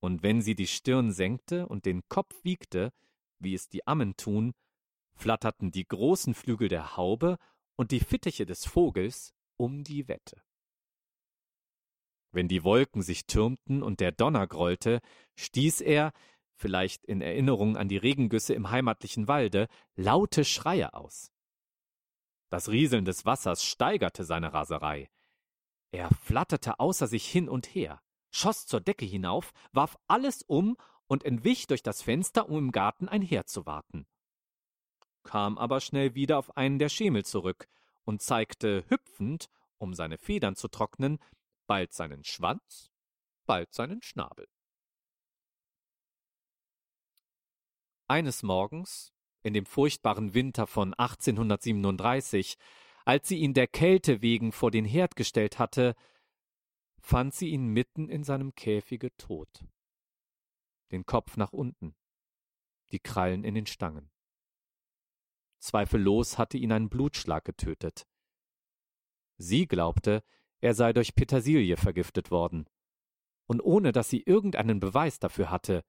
und wenn sie die Stirn senkte und den Kopf wiegte, wie es die Ammen tun, flatterten die großen Flügel der Haube und die Fittiche des Vogels um die Wette. Wenn die Wolken sich türmten und der Donner grollte, stieß er, vielleicht in Erinnerung an die Regengüsse im heimatlichen Walde, laute Schreie aus. Das Rieseln des Wassers steigerte seine Raserei. Er flatterte außer sich hin und her, schoss zur Decke hinauf, warf alles um und entwich durch das Fenster, um im Garten einherzuwarten. Kam aber schnell wieder auf einen der Schemel zurück und zeigte hüpfend, um seine Federn zu trocknen, bald seinen Schwanz, bald seinen Schnabel. Eines Morgens, in dem furchtbaren Winter von 1837, als sie ihn der Kälte wegen vor den Herd gestellt hatte, fand sie ihn mitten in seinem Käfige tot. Den Kopf nach unten, die Krallen in den Stangen. Zweifellos hatte ihn ein Blutschlag getötet. Sie glaubte, er sei durch Petersilie vergiftet worden. Und ohne dass sie irgendeinen Beweis dafür hatte,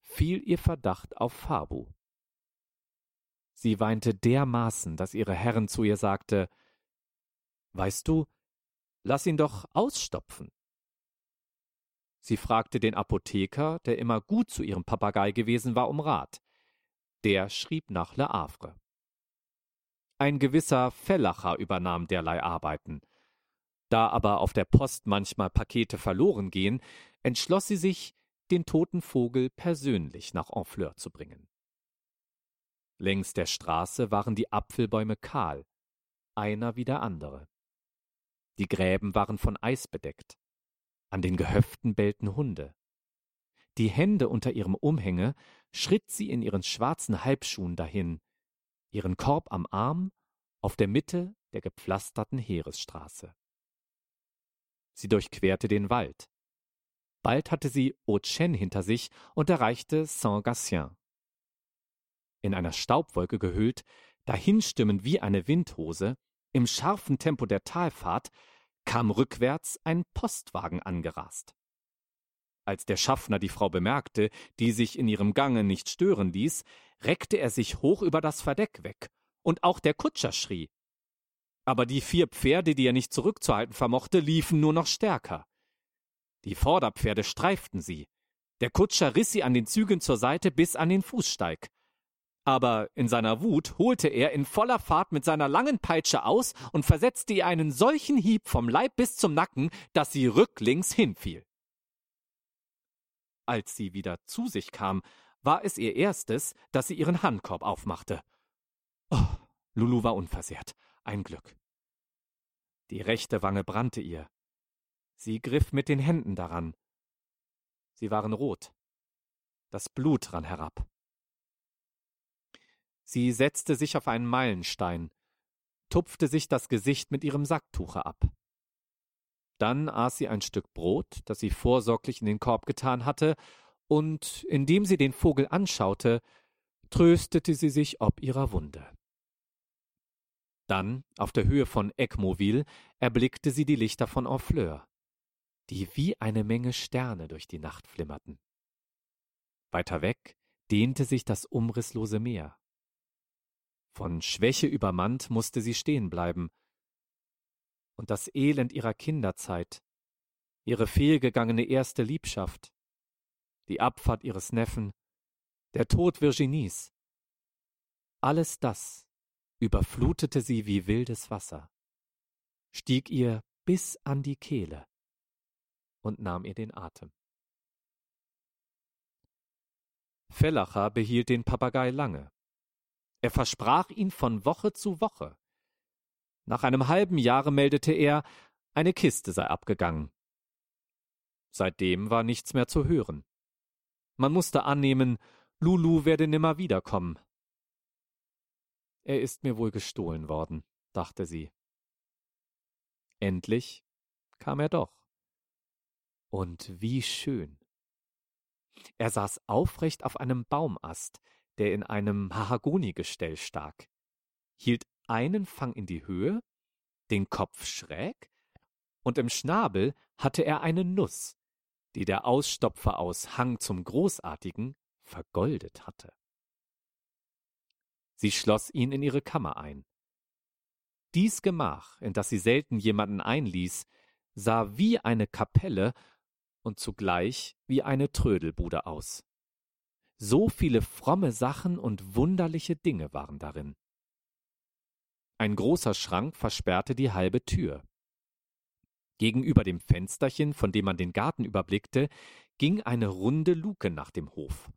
fiel ihr Verdacht auf Fabu. Sie weinte dermaßen, dass ihre Herrin zu ihr sagte Weißt du, lass ihn doch ausstopfen. Sie fragte den Apotheker, der immer gut zu ihrem Papagei gewesen war, um Rat. Der schrieb nach Le Havre. Ein gewisser Fellacher übernahm derlei Arbeiten. Da aber auf der Post manchmal Pakete verloren gehen, entschloss sie sich, den toten Vogel persönlich nach Honfleur zu bringen. Längs der Straße waren die Apfelbäume kahl, einer wie der andere. Die Gräben waren von Eis bedeckt. An den Gehöften bellten Hunde. Die Hände unter ihrem Umhänge schritt sie in ihren schwarzen Halbschuhen dahin, ihren Korb am Arm, auf der Mitte der gepflasterten Heeresstraße. Sie durchquerte den Wald. Bald hatte sie Auchen hinter sich und erreichte Saint-Gatien in einer Staubwolke gehüllt, dahinstimmend wie eine Windhose, im scharfen Tempo der Talfahrt, kam rückwärts ein Postwagen angerast. Als der Schaffner die Frau bemerkte, die sich in ihrem Gange nicht stören ließ, reckte er sich hoch über das Verdeck weg, und auch der Kutscher schrie. Aber die vier Pferde, die er nicht zurückzuhalten vermochte, liefen nur noch stärker. Die Vorderpferde streiften sie. Der Kutscher riss sie an den Zügen zur Seite bis an den Fußsteig. Aber in seiner Wut holte er in voller Fahrt mit seiner langen Peitsche aus und versetzte ihr einen solchen Hieb vom Leib bis zum Nacken, dass sie rücklings hinfiel. Als sie wieder zu sich kam, war es ihr erstes, dass sie ihren Handkorb aufmachte. Oh, Lulu war unversehrt. Ein Glück. Die rechte Wange brannte ihr. Sie griff mit den Händen daran. Sie waren rot. Das Blut rann herab. Sie setzte sich auf einen Meilenstein, tupfte sich das Gesicht mit ihrem Sacktuche ab. Dann aß sie ein Stück Brot, das sie vorsorglich in den Korb getan hatte, und indem sie den Vogel anschaute, tröstete sie sich ob ihrer Wunde. Dann, auf der Höhe von Ecmoville, erblickte sie die Lichter von Honfleur, die wie eine Menge Sterne durch die Nacht flimmerten. Weiter weg dehnte sich das umrisslose Meer. Von Schwäche übermannt musste sie stehen bleiben. Und das Elend ihrer Kinderzeit, ihre fehlgegangene erste Liebschaft, die Abfahrt ihres Neffen, der Tod Virginies, alles das überflutete sie wie wildes Wasser, stieg ihr bis an die Kehle und nahm ihr den Atem. Fellacher behielt den Papagei lange. Er versprach ihn von Woche zu Woche. Nach einem halben Jahre meldete er, eine Kiste sei abgegangen. Seitdem war nichts mehr zu hören. Man musste annehmen, Lulu werde nimmer wiederkommen. Er ist mir wohl gestohlen worden, dachte sie. Endlich kam er doch. Und wie schön. Er saß aufrecht auf einem Baumast, der in einem Mahagonigestell stak, hielt einen Fang in die Höhe, den Kopf schräg, und im Schnabel hatte er eine Nuss, die der Ausstopfer aus Hang zum Großartigen vergoldet hatte. Sie schloss ihn in ihre Kammer ein. Dies Gemach, in das sie selten jemanden einließ, sah wie eine Kapelle und zugleich wie eine Trödelbude aus. So viele fromme Sachen und wunderliche Dinge waren darin. Ein großer Schrank versperrte die halbe Tür. Gegenüber dem Fensterchen, von dem man den Garten überblickte, ging eine runde Luke nach dem Hof.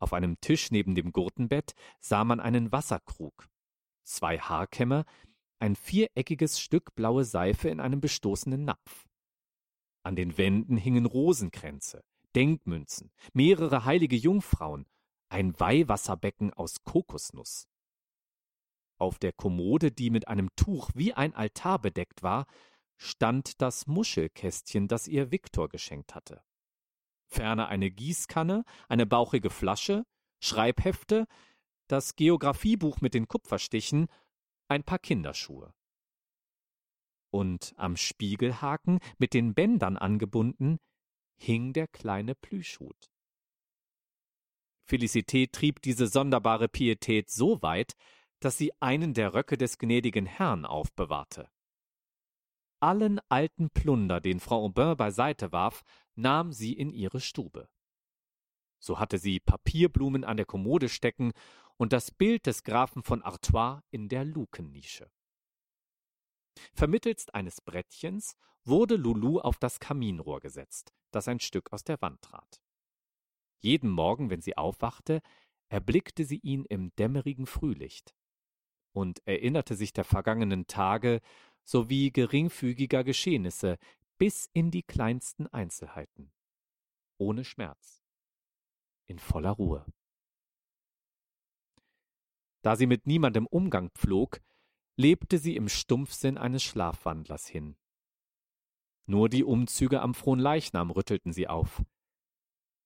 Auf einem Tisch neben dem Gurtenbett sah man einen Wasserkrug, zwei Haarkämme, ein viereckiges Stück blaue Seife in einem bestoßenen Napf. An den Wänden hingen Rosenkränze, Denkmünzen, mehrere heilige Jungfrauen, ein Weihwasserbecken aus Kokosnuss. Auf der Kommode, die mit einem Tuch wie ein Altar bedeckt war, stand das Muschelkästchen, das ihr Viktor geschenkt hatte. Ferner eine Gießkanne, eine bauchige Flasche, Schreibhefte, das Geographiebuch mit den Kupferstichen, ein paar Kinderschuhe. Und am Spiegelhaken, mit den Bändern angebunden, hing der kleine Plüschhut. Felicität trieb diese sonderbare Pietät so weit, dass sie einen der Röcke des gnädigen Herrn aufbewahrte. Allen alten Plunder, den Frau Aubin beiseite warf, nahm sie in ihre Stube. So hatte sie Papierblumen an der Kommode stecken und das Bild des Grafen von Artois in der Lukennische. Vermittelst eines Brettchens wurde Lulu auf das Kaminrohr gesetzt, das ein Stück aus der Wand trat. Jeden Morgen, wenn sie aufwachte, erblickte sie ihn im dämmerigen Frühlicht und erinnerte sich der vergangenen Tage sowie geringfügiger Geschehnisse bis in die kleinsten Einzelheiten. Ohne Schmerz. In voller Ruhe. Da sie mit niemandem Umgang pflog, lebte sie im Stumpfsinn eines Schlafwandlers hin. Nur die Umzüge am Fronleichnam rüttelten sie auf.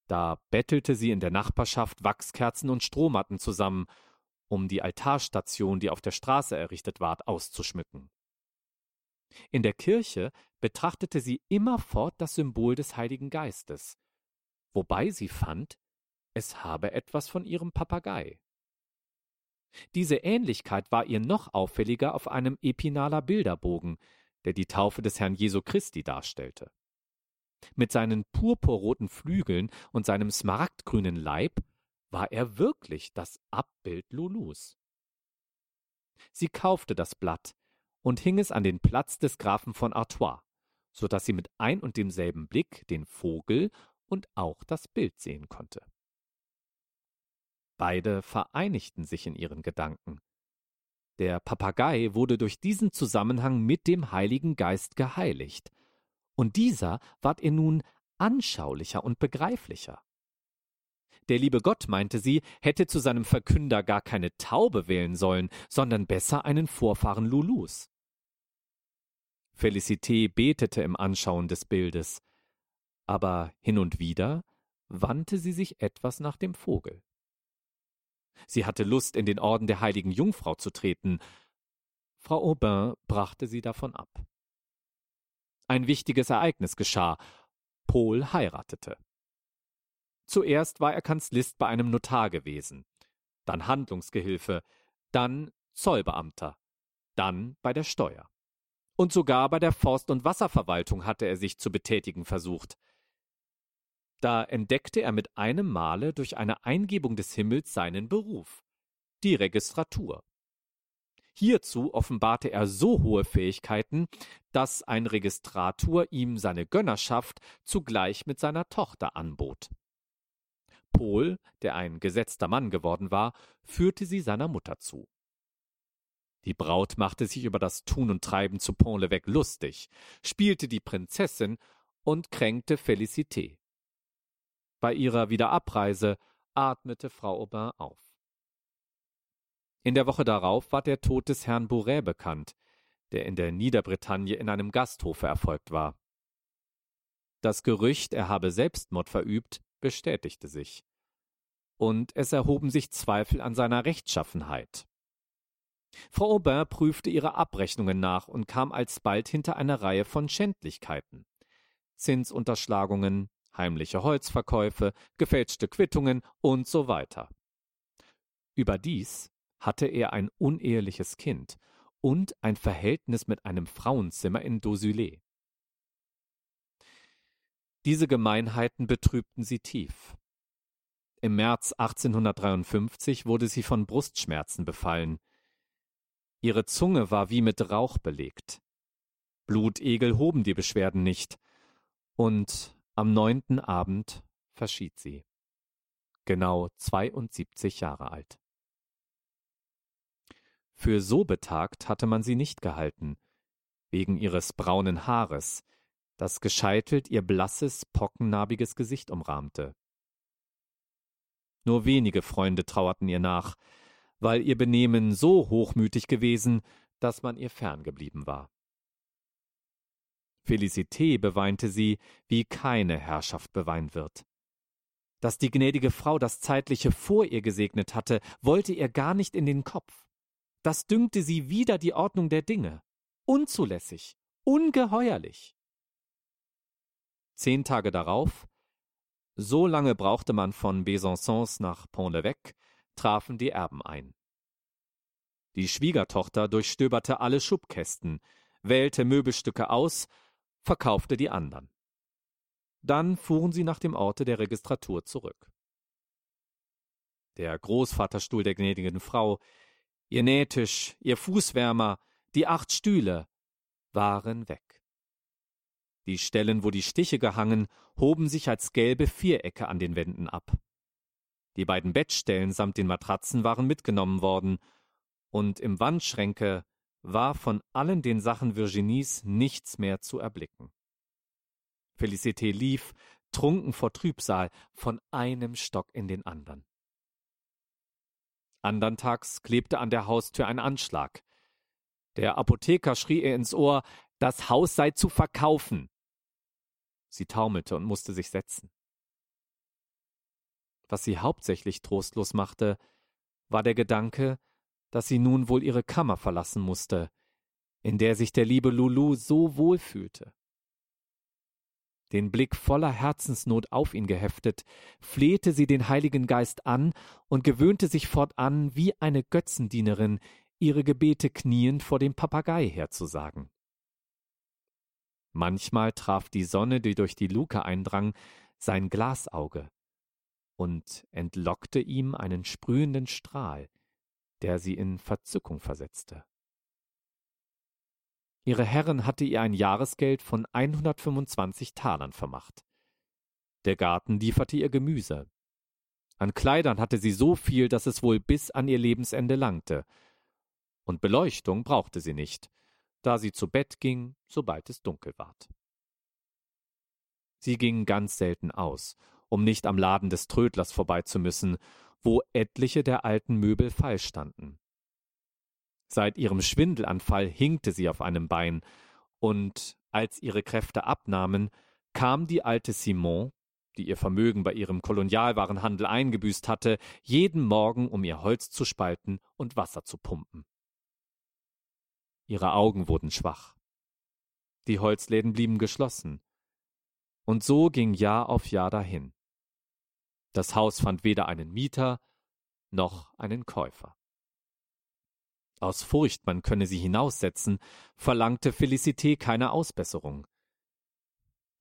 Da bettelte sie in der Nachbarschaft Wachskerzen und Strohmatten zusammen, um die Altarstation, die auf der Straße errichtet ward, auszuschmücken. In der Kirche betrachtete sie immerfort das Symbol des Heiligen Geistes, wobei sie fand, es habe etwas von ihrem Papagei. Diese Ähnlichkeit war ihr noch auffälliger auf einem Epinaler Bilderbogen, der die Taufe des Herrn Jesu Christi darstellte. Mit seinen purpurroten Flügeln und seinem smaragdgrünen Leib war er wirklich das Abbild Lulus. Sie kaufte das Blatt und hing es an den Platz des Grafen von Artois, so dass sie mit ein und demselben Blick den Vogel und auch das Bild sehen konnte. Beide vereinigten sich in ihren Gedanken. Der Papagei wurde durch diesen Zusammenhang mit dem Heiligen Geist geheiligt, und dieser ward ihr nun anschaulicher und begreiflicher. Der liebe Gott, meinte sie, hätte zu seinem Verkünder gar keine Taube wählen sollen, sondern besser einen Vorfahren Lulus. Felicité betete im Anschauen des Bildes, aber hin und wieder wandte sie sich etwas nach dem Vogel. Sie hatte Lust, in den Orden der heiligen Jungfrau zu treten. Frau Aubin brachte sie davon ab. Ein wichtiges Ereignis geschah. Paul heiratete. Zuerst war er Kanzlist bei einem Notar gewesen, dann Handlungsgehilfe, dann Zollbeamter, dann bei der Steuer. Und sogar bei der Forst- und Wasserverwaltung hatte er sich zu betätigen versucht. Da entdeckte er mit einem Male durch eine Eingebung des Himmels seinen Beruf, die Registratur. Hierzu offenbarte er so hohe Fähigkeiten, dass ein Registrator ihm seine Gönnerschaft zugleich mit seiner Tochter anbot. Pol, der ein gesetzter Mann geworden war, führte sie seiner Mutter zu. Die Braut machte sich über das Tun und Treiben zu Pont-l'Evêque lustig, spielte die Prinzessin und kränkte Felicité. Bei ihrer Wiederabreise atmete Frau Aubin auf. In der Woche darauf war der Tod des Herrn Bourret bekannt, der in der Niederbretagne in einem Gasthofe erfolgt war. Das Gerücht, er habe Selbstmord verübt, bestätigte sich. Und es erhoben sich Zweifel an seiner Rechtschaffenheit. Frau Aubin prüfte ihre Abrechnungen nach und kam alsbald hinter eine Reihe von Schändlichkeiten. Zinsunterschlagungen, heimliche Holzverkäufe, gefälschte Quittungen und so weiter. Überdies hatte er ein uneheliches Kind und ein Verhältnis mit einem Frauenzimmer in Dosulé. Diese Gemeinheiten betrübten sie tief. Im März 1853 wurde sie von Brustschmerzen befallen. Ihre Zunge war wie mit Rauch belegt. Blutegel hoben die Beschwerden nicht, und am neunten Abend verschied sie. Genau 72 Jahre alt. Für so betagt hatte man sie nicht gehalten, wegen ihres braunen Haares, das gescheitelt ihr blasses, pockennarbiges Gesicht umrahmte. Nur wenige Freunde trauerten ihr nach, weil ihr Benehmen so hochmütig gewesen, dass man ihr ferngeblieben war. Felicité beweinte sie, wie keine Herrschaft beweint wird. Dass die gnädige Frau das Zeitliche vor ihr gesegnet hatte, wollte ihr gar nicht in den Kopf. Das dünkte sie wider die Ordnung der Dinge. Unzulässig, ungeheuerlich. Zehn Tage darauf, so lange brauchte man von Besançons nach Pont-l'Evêque, trafen die Erben ein. Die Schwiegertochter durchstöberte alle Schubkästen, wählte Möbelstücke aus verkaufte die anderen. Dann fuhren sie nach dem Orte der Registratur zurück. Der Großvaterstuhl der gnädigen Frau, ihr Nähtisch, ihr Fußwärmer, die acht Stühle waren weg. Die Stellen, wo die Stiche gehangen, hoben sich als gelbe Vierecke an den Wänden ab. Die beiden Bettstellen samt den Matratzen waren mitgenommen worden, und im Wandschränke war von allen den Sachen Virginies nichts mehr zu erblicken. Felicité lief, trunken vor Trübsal, von einem Stock in den andern. Andern Tags klebte an der Haustür ein Anschlag. Der Apotheker schrie ihr ins Ohr, das Haus sei zu verkaufen. Sie taumelte und musste sich setzen. Was sie hauptsächlich trostlos machte, war der Gedanke, dass sie nun wohl ihre Kammer verlassen musste, in der sich der liebe Lulu so wohl fühlte. Den Blick voller Herzensnot auf ihn geheftet, flehte sie den Heiligen Geist an und gewöhnte sich fortan wie eine Götzendienerin, ihre Gebete kniend vor dem Papagei herzusagen. Manchmal traf die Sonne, die durch die Luke eindrang, sein Glasauge und entlockte ihm einen sprühenden Strahl, der sie in Verzückung versetzte. Ihre Herrin hatte ihr ein Jahresgeld von 125 Talern vermacht. Der Garten lieferte ihr Gemüse. An Kleidern hatte sie so viel, dass es wohl bis an ihr Lebensende langte. Und Beleuchtung brauchte sie nicht, da sie zu Bett ging, sobald es dunkel ward. Sie ging ganz selten aus, um nicht am Laden des Trödlers vorbei zu müssen, wo etliche der alten Möbel falsch standen. Seit ihrem Schwindelanfall hinkte sie auf einem Bein, und als ihre Kräfte abnahmen, kam die alte Simon, die ihr Vermögen bei ihrem Kolonialwarenhandel eingebüßt hatte, jeden Morgen, um ihr Holz zu spalten und Wasser zu pumpen. Ihre Augen wurden schwach. Die Holzläden blieben geschlossen. Und so ging Jahr auf Jahr dahin. Das Haus fand weder einen Mieter noch einen Käufer. Aus Furcht, man könne sie hinaussetzen, verlangte Felicité keine Ausbesserung.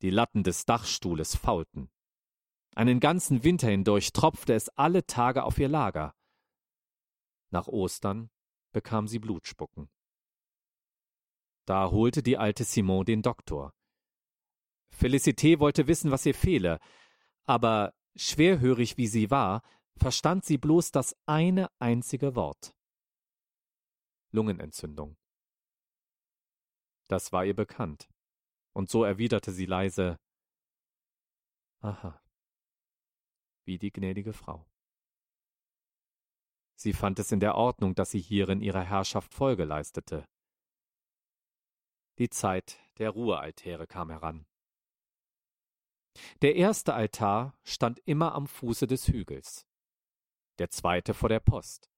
Die Latten des Dachstuhles faulten. Einen ganzen Winter hindurch tropfte es alle Tage auf ihr Lager. Nach Ostern bekam sie Blutspucken. Da holte die alte Simon den Doktor. Felicité wollte wissen, was ihr fehle, aber schwerhörig wie sie war, verstand sie bloß das eine einzige Wort. Lungenentzündung. Das war ihr bekannt, und so erwiderte sie leise Aha, wie die gnädige Frau. Sie fand es in der Ordnung, dass sie hierin ihrer Herrschaft Folge leistete. Die Zeit der Ruhealtäre kam heran. Der erste Altar stand immer am Fuße des Hügels, der zweite vor der Post,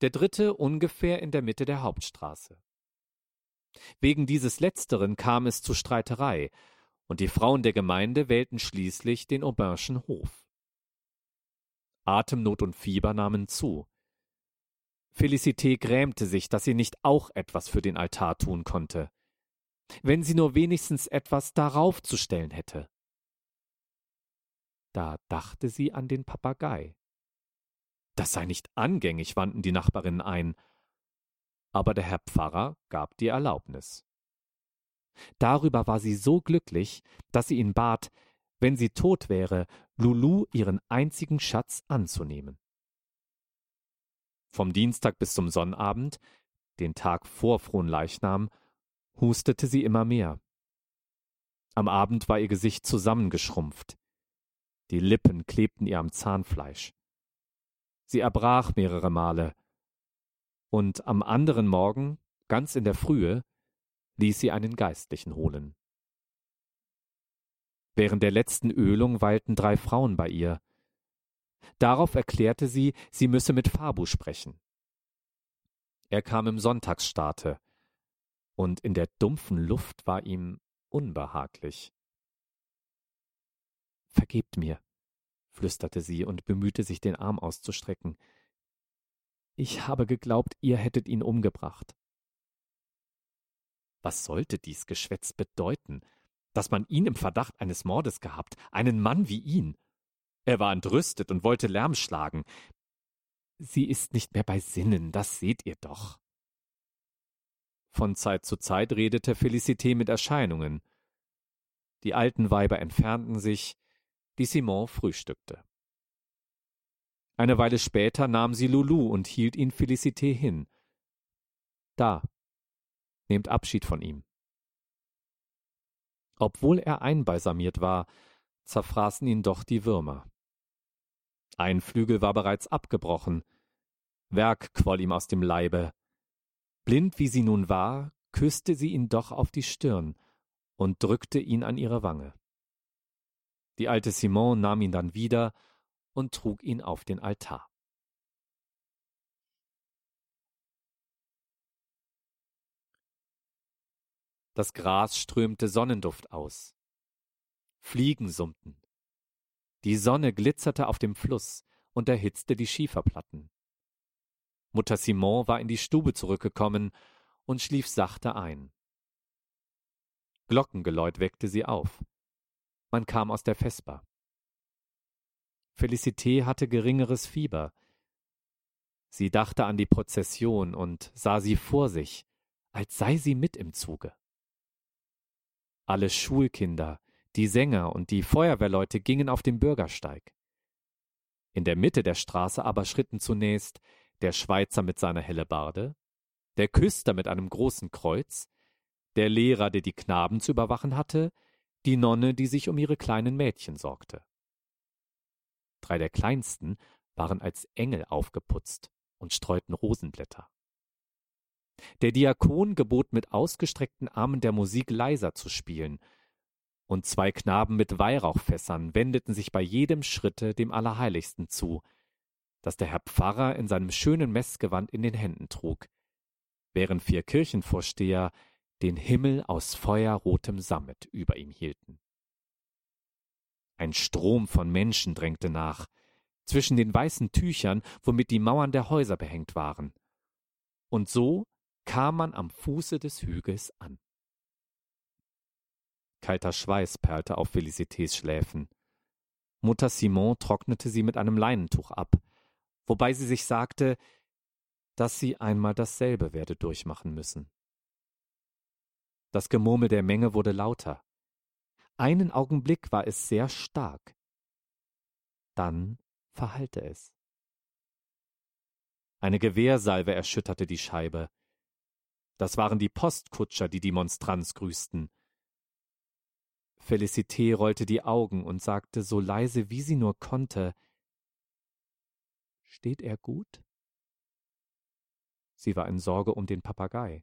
der dritte ungefähr in der Mitte der Hauptstraße. Wegen dieses letzteren kam es zu Streiterei, und die Frauen der Gemeinde wählten schließlich den Aubinschen Hof. Atemnot und Fieber nahmen zu. Felicité grämte sich, dass sie nicht auch etwas für den Altar tun konnte. Wenn sie nur wenigstens etwas darauf zu stellen hätte. Da dachte sie an den Papagei. Das sei nicht angängig, wandten die Nachbarinnen ein. Aber der Herr Pfarrer gab die Erlaubnis. Darüber war sie so glücklich, dass sie ihn bat, wenn sie tot wäre, Lulu ihren einzigen Schatz anzunehmen. Vom Dienstag bis zum Sonnabend, den Tag vor Fronleichnam, hustete sie immer mehr. Am Abend war ihr Gesicht zusammengeschrumpft. Die Lippen klebten ihr am Zahnfleisch. Sie erbrach mehrere Male. Und am anderen Morgen, ganz in der Frühe, ließ sie einen Geistlichen holen. Während der letzten Ölung weilten drei Frauen bei ihr. Darauf erklärte sie, sie müsse mit Fabu sprechen. Er kam im Sonntagsstaate, und in der dumpfen Luft war ihm unbehaglich. Vergebt mir, flüsterte sie und bemühte sich, den Arm auszustrecken. Ich habe geglaubt, ihr hättet ihn umgebracht. Was sollte dies Geschwätz bedeuten? Dass man ihn im Verdacht eines Mordes gehabt, einen Mann wie ihn. Er war entrüstet und wollte Lärm schlagen. Sie ist nicht mehr bei Sinnen, das seht ihr doch. Von Zeit zu Zeit redete Felicité mit Erscheinungen. Die alten Weiber entfernten sich, die Simon frühstückte. Eine Weile später nahm sie Lulu und hielt ihn Felicité hin. Da. Nehmt Abschied von ihm. Obwohl er einbalsamiert war, zerfraßen ihn doch die Würmer. Ein Flügel war bereits abgebrochen. Werk quoll ihm aus dem Leibe. Blind wie sie nun war, küsste sie ihn doch auf die Stirn und drückte ihn an ihre Wange. Die alte Simon nahm ihn dann wieder und trug ihn auf den Altar. Das Gras strömte Sonnenduft aus. Fliegen summten. Die Sonne glitzerte auf dem Fluss und erhitzte die Schieferplatten. Mutter Simon war in die Stube zurückgekommen und schlief sachte ein. Glockengeläut weckte sie auf. Man kam aus der Vesper. Felicité hatte geringeres Fieber. Sie dachte an die Prozession und sah sie vor sich, als sei sie mit im Zuge. Alle Schulkinder, die Sänger und die Feuerwehrleute gingen auf den Bürgersteig. In der Mitte der Straße aber schritten zunächst der Schweizer mit seiner Hellebarde, der Küster mit einem großen Kreuz, der Lehrer, der die Knaben zu überwachen hatte, die Nonne, die sich um ihre kleinen Mädchen sorgte. Drei der kleinsten waren als Engel aufgeputzt und streuten Rosenblätter. Der Diakon gebot mit ausgestreckten Armen der Musik leiser zu spielen, und zwei Knaben mit Weihrauchfässern wendeten sich bei jedem Schritte dem Allerheiligsten zu, das der Herr Pfarrer in seinem schönen Messgewand in den Händen trug, während vier Kirchenvorsteher den Himmel aus feuerrotem Sammet über ihm hielten. Ein Strom von Menschen drängte nach, zwischen den weißen Tüchern, womit die Mauern der Häuser behängt waren. Und so kam man am Fuße des Hügels an. Kalter Schweiß perlte auf Felicités Schläfen. Mutter Simon trocknete sie mit einem Leinentuch ab, wobei sie sich sagte, dass sie einmal dasselbe werde durchmachen müssen. Das Gemurmel der Menge wurde lauter. Einen Augenblick war es sehr stark. Dann verhallte es. Eine Gewehrsalve erschütterte die Scheibe. Das waren die Postkutscher, die die Monstranz grüßten. Felicité rollte die Augen und sagte so leise, wie sie nur konnte Steht er gut? Sie war in Sorge um den Papagei.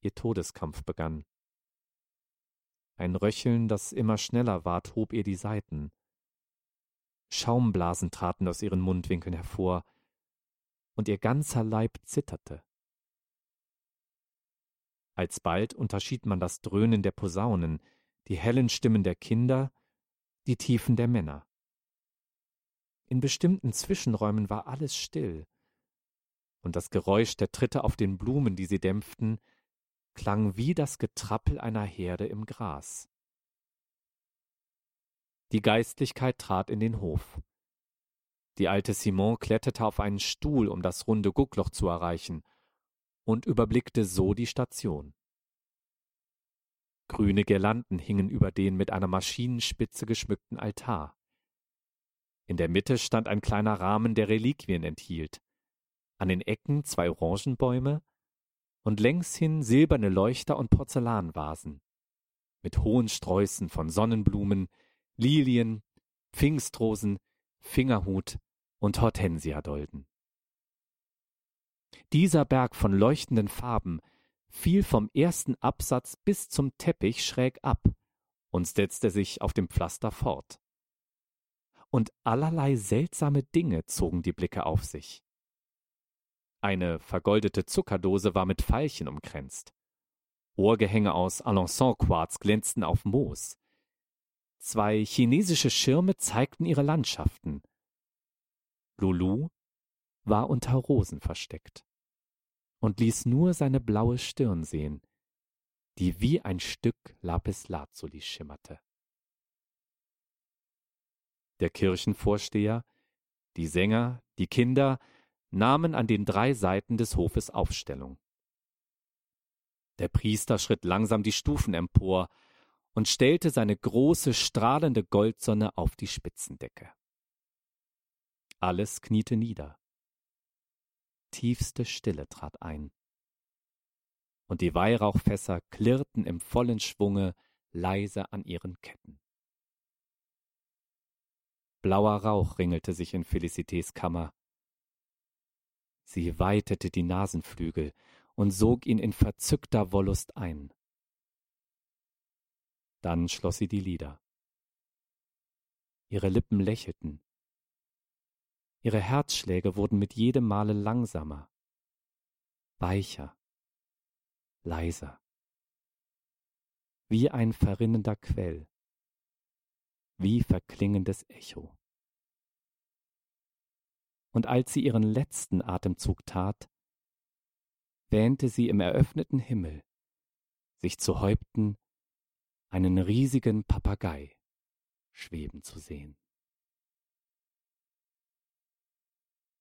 Ihr Todeskampf begann. Ein Röcheln, das immer schneller ward, hob ihr die Saiten. Schaumblasen traten aus ihren Mundwinkeln hervor, und ihr ganzer Leib zitterte. Alsbald unterschied man das Dröhnen der Posaunen, die hellen Stimmen der Kinder, die Tiefen der Männer. In bestimmten Zwischenräumen war alles still, und das Geräusch der Tritte auf den Blumen, die sie dämpften, klang wie das Getrappel einer Herde im Gras. Die Geistlichkeit trat in den Hof. Die alte Simon kletterte auf einen Stuhl, um das runde Guckloch zu erreichen, und überblickte so die Station. Grüne Girlanden hingen über den mit einer Maschinenspitze geschmückten Altar. In der Mitte stand ein kleiner Rahmen, der Reliquien enthielt. An den Ecken zwei Orangenbäume und längs hin silberne Leuchter und Porzellanvasen mit hohen Sträußen von Sonnenblumen, Lilien, Pfingstrosen, Fingerhut und Hortensiadolden. Dieser Berg von leuchtenden Farben fiel vom ersten Absatz bis zum Teppich schräg ab und setzte sich auf dem Pflaster fort. Und allerlei seltsame Dinge zogen die Blicke auf sich. Eine vergoldete Zuckerdose war mit Veilchen umkränzt. Ohrgehänge aus Alençon-Quarz glänzten auf Moos. Zwei chinesische Schirme zeigten ihre Landschaften. Lulu war unter Rosen versteckt und ließ nur seine blaue Stirn sehen, die wie ein Stück Lapislazuli schimmerte. Der Kirchenvorsteher, die Sänger, die Kinder nahmen an den drei Seiten des Hofes Aufstellung. Der Priester schritt langsam die Stufen empor und stellte seine große, strahlende Goldsonne auf die Spitzendecke. Alles kniete nieder. Tiefste Stille trat ein. Und die Weihrauchfässer klirrten im vollen Schwunge leise an ihren Ketten. Blauer Rauch ringelte sich in Felicités Kammer. Sie weitete die Nasenflügel und sog ihn in verzückter Wollust ein. Dann schloss sie die Lider. Ihre Lippen lächelten. Ihre Herzschläge wurden mit jedem Male langsamer, weicher, leiser, wie ein verrinnender Quell, wie verklingendes Echo. Und als sie ihren letzten Atemzug tat, wähnte sie im eröffneten Himmel, sich zu Häupten einen riesigen Papagei schweben zu sehen.